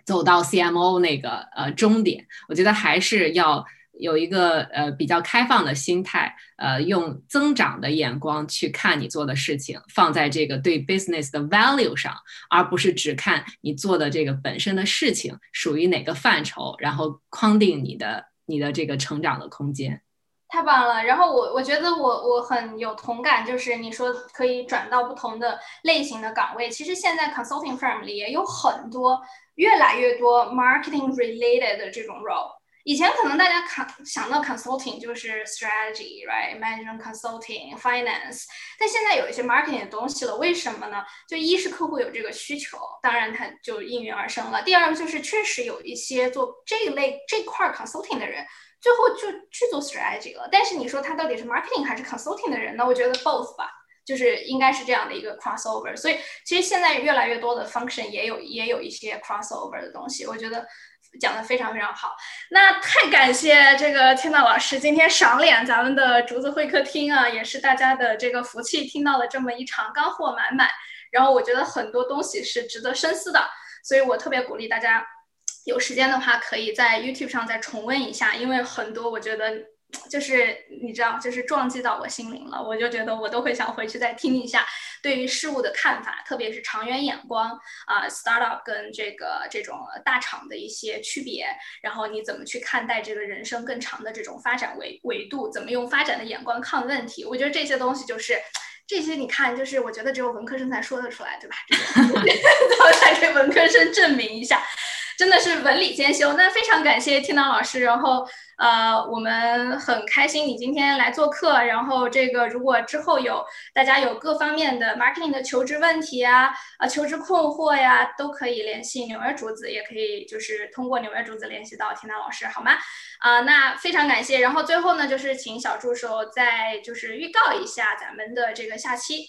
走到 CMO 那个呃终点。我觉得还是要有一个呃比较开放的心态，呃，用增长的眼光去看你做的事情，放在这个对 business 的 value 上，而不是只看你做的这个本身的事情属于哪个范畴，然后框定你的你的这个成长的空间。太棒了，然后我我觉得我我很有同感，就是你说可以转到不同的类型的岗位，其实现在 consulting firm 里也有很多越来越多 marketing related 的这种 role。以前可能大家看想到 consulting 就是 strategy，right，management consulting，finance，但现在有一些 marketing 的东西了，为什么呢？就一是客户有这个需求，当然它就应运而生了；第二就是确实有一些做这一类这块 consulting 的人。最后就去做 strategy 了，但是你说他到底是 marketing 还是 consulting 的人呢？我觉得 both 吧，就是应该是这样的一个 crossover。所以其实现在越来越多的 function 也有也有一些 crossover 的东西，我觉得讲的非常非常好。那太感谢这个天道老师今天赏脸咱们的竹子会客厅啊，也是大家的这个福气，听到了这么一场干货满满。然后我觉得很多东西是值得深思的，所以我特别鼓励大家。有时间的话，可以在 YouTube 上再重温一下，因为很多我觉得就是你知道，就是撞击到我心灵了，我就觉得我都会想回去再听一下。对于事物的看法，特别是长远眼光啊，startup 跟这个这种大厂的一些区别，然后你怎么去看待这个人生更长的这种发展维维度，怎么用发展的眼光看问题，我觉得这些东西就是这些，你看，就是我觉得只有文科生才说得出来，对吧？都在给文科生证明一下。真的是文理兼修。那非常感谢天南老师，然后。呃，我们很开心你今天来做客。然后这个，如果之后有大家有各方面的 marketing 的求职问题啊，啊求职困惑呀，都可以联系纽约竹子，也可以就是通过纽约竹子联系到田娜老师，好吗？啊，那非常感谢。然后最后呢，就是请小助手再就是预告一下咱们的这个下期。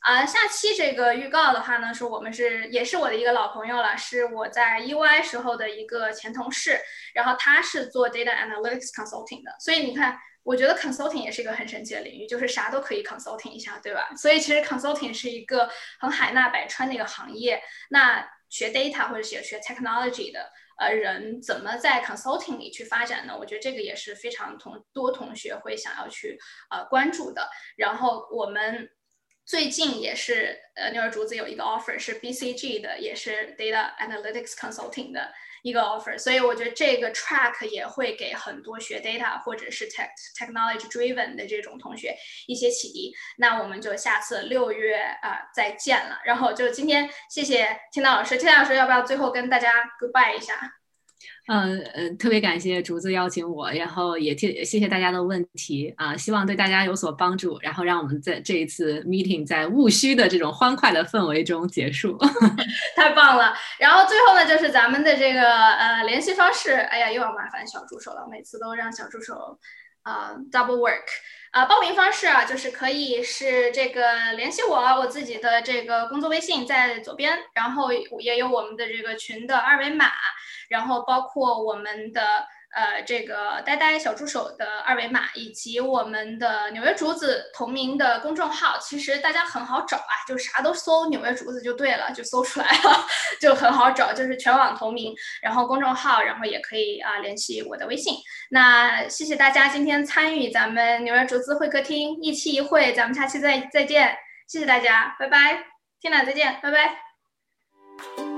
啊，下期这个预告的话呢，是我们是也是我的一个老朋友了，是我在 EY 时候的一个前同事，然后他是做 data analytics consulting 的，所以你看，我觉得 consulting 也是一个很神奇的领域，就是啥都可以 consulting 一下，对吧？所以其实 consulting 是一个很海纳百川的一个行业。那学 data 或者学学 technology 的呃人，怎么在 consulting 里去发展呢？我觉得这个也是非常同多同学会想要去呃关注的。然后我们。最近也是，呃，牛耳竹子有一个 offer 是 BCG 的，也是 data analytics consulting 的一个 offer，所以我觉得这个 track 也会给很多学 data 或者是 tech technology driven 的这种同学一些启迪。那我们就下次六月啊再见了。然后就今天谢谢听到老师，听到老师要不要最后跟大家 goodbye 一下？嗯嗯，特别感谢竹子邀请我，然后也谢谢大家的问题啊，希望对大家有所帮助，然后让我们在这一次 meeting 在务虚的这种欢快的氛围中结束，太棒了。然后最后呢，就是咱们的这个呃联系方式，哎呀，又要麻烦小助手了，每次都让小助手啊 double work。啊，报名方式啊，就是可以是这个联系我，我自己的这个工作微信在左边，然后也有我们的这个群的二维码，然后包括我们的。呃，这个呆呆小助手的二维码，以及我们的纽约竹子同名的公众号，其实大家很好找啊，就啥都搜纽约竹子就对了，就搜出来了，就很好找，就是全网同名，然后公众号，然后也可以啊联系我的微信。那谢谢大家今天参与咱们纽约竹子会客厅一期一会，咱们下期再再见，谢谢大家，拜拜，天呐，再见，拜拜。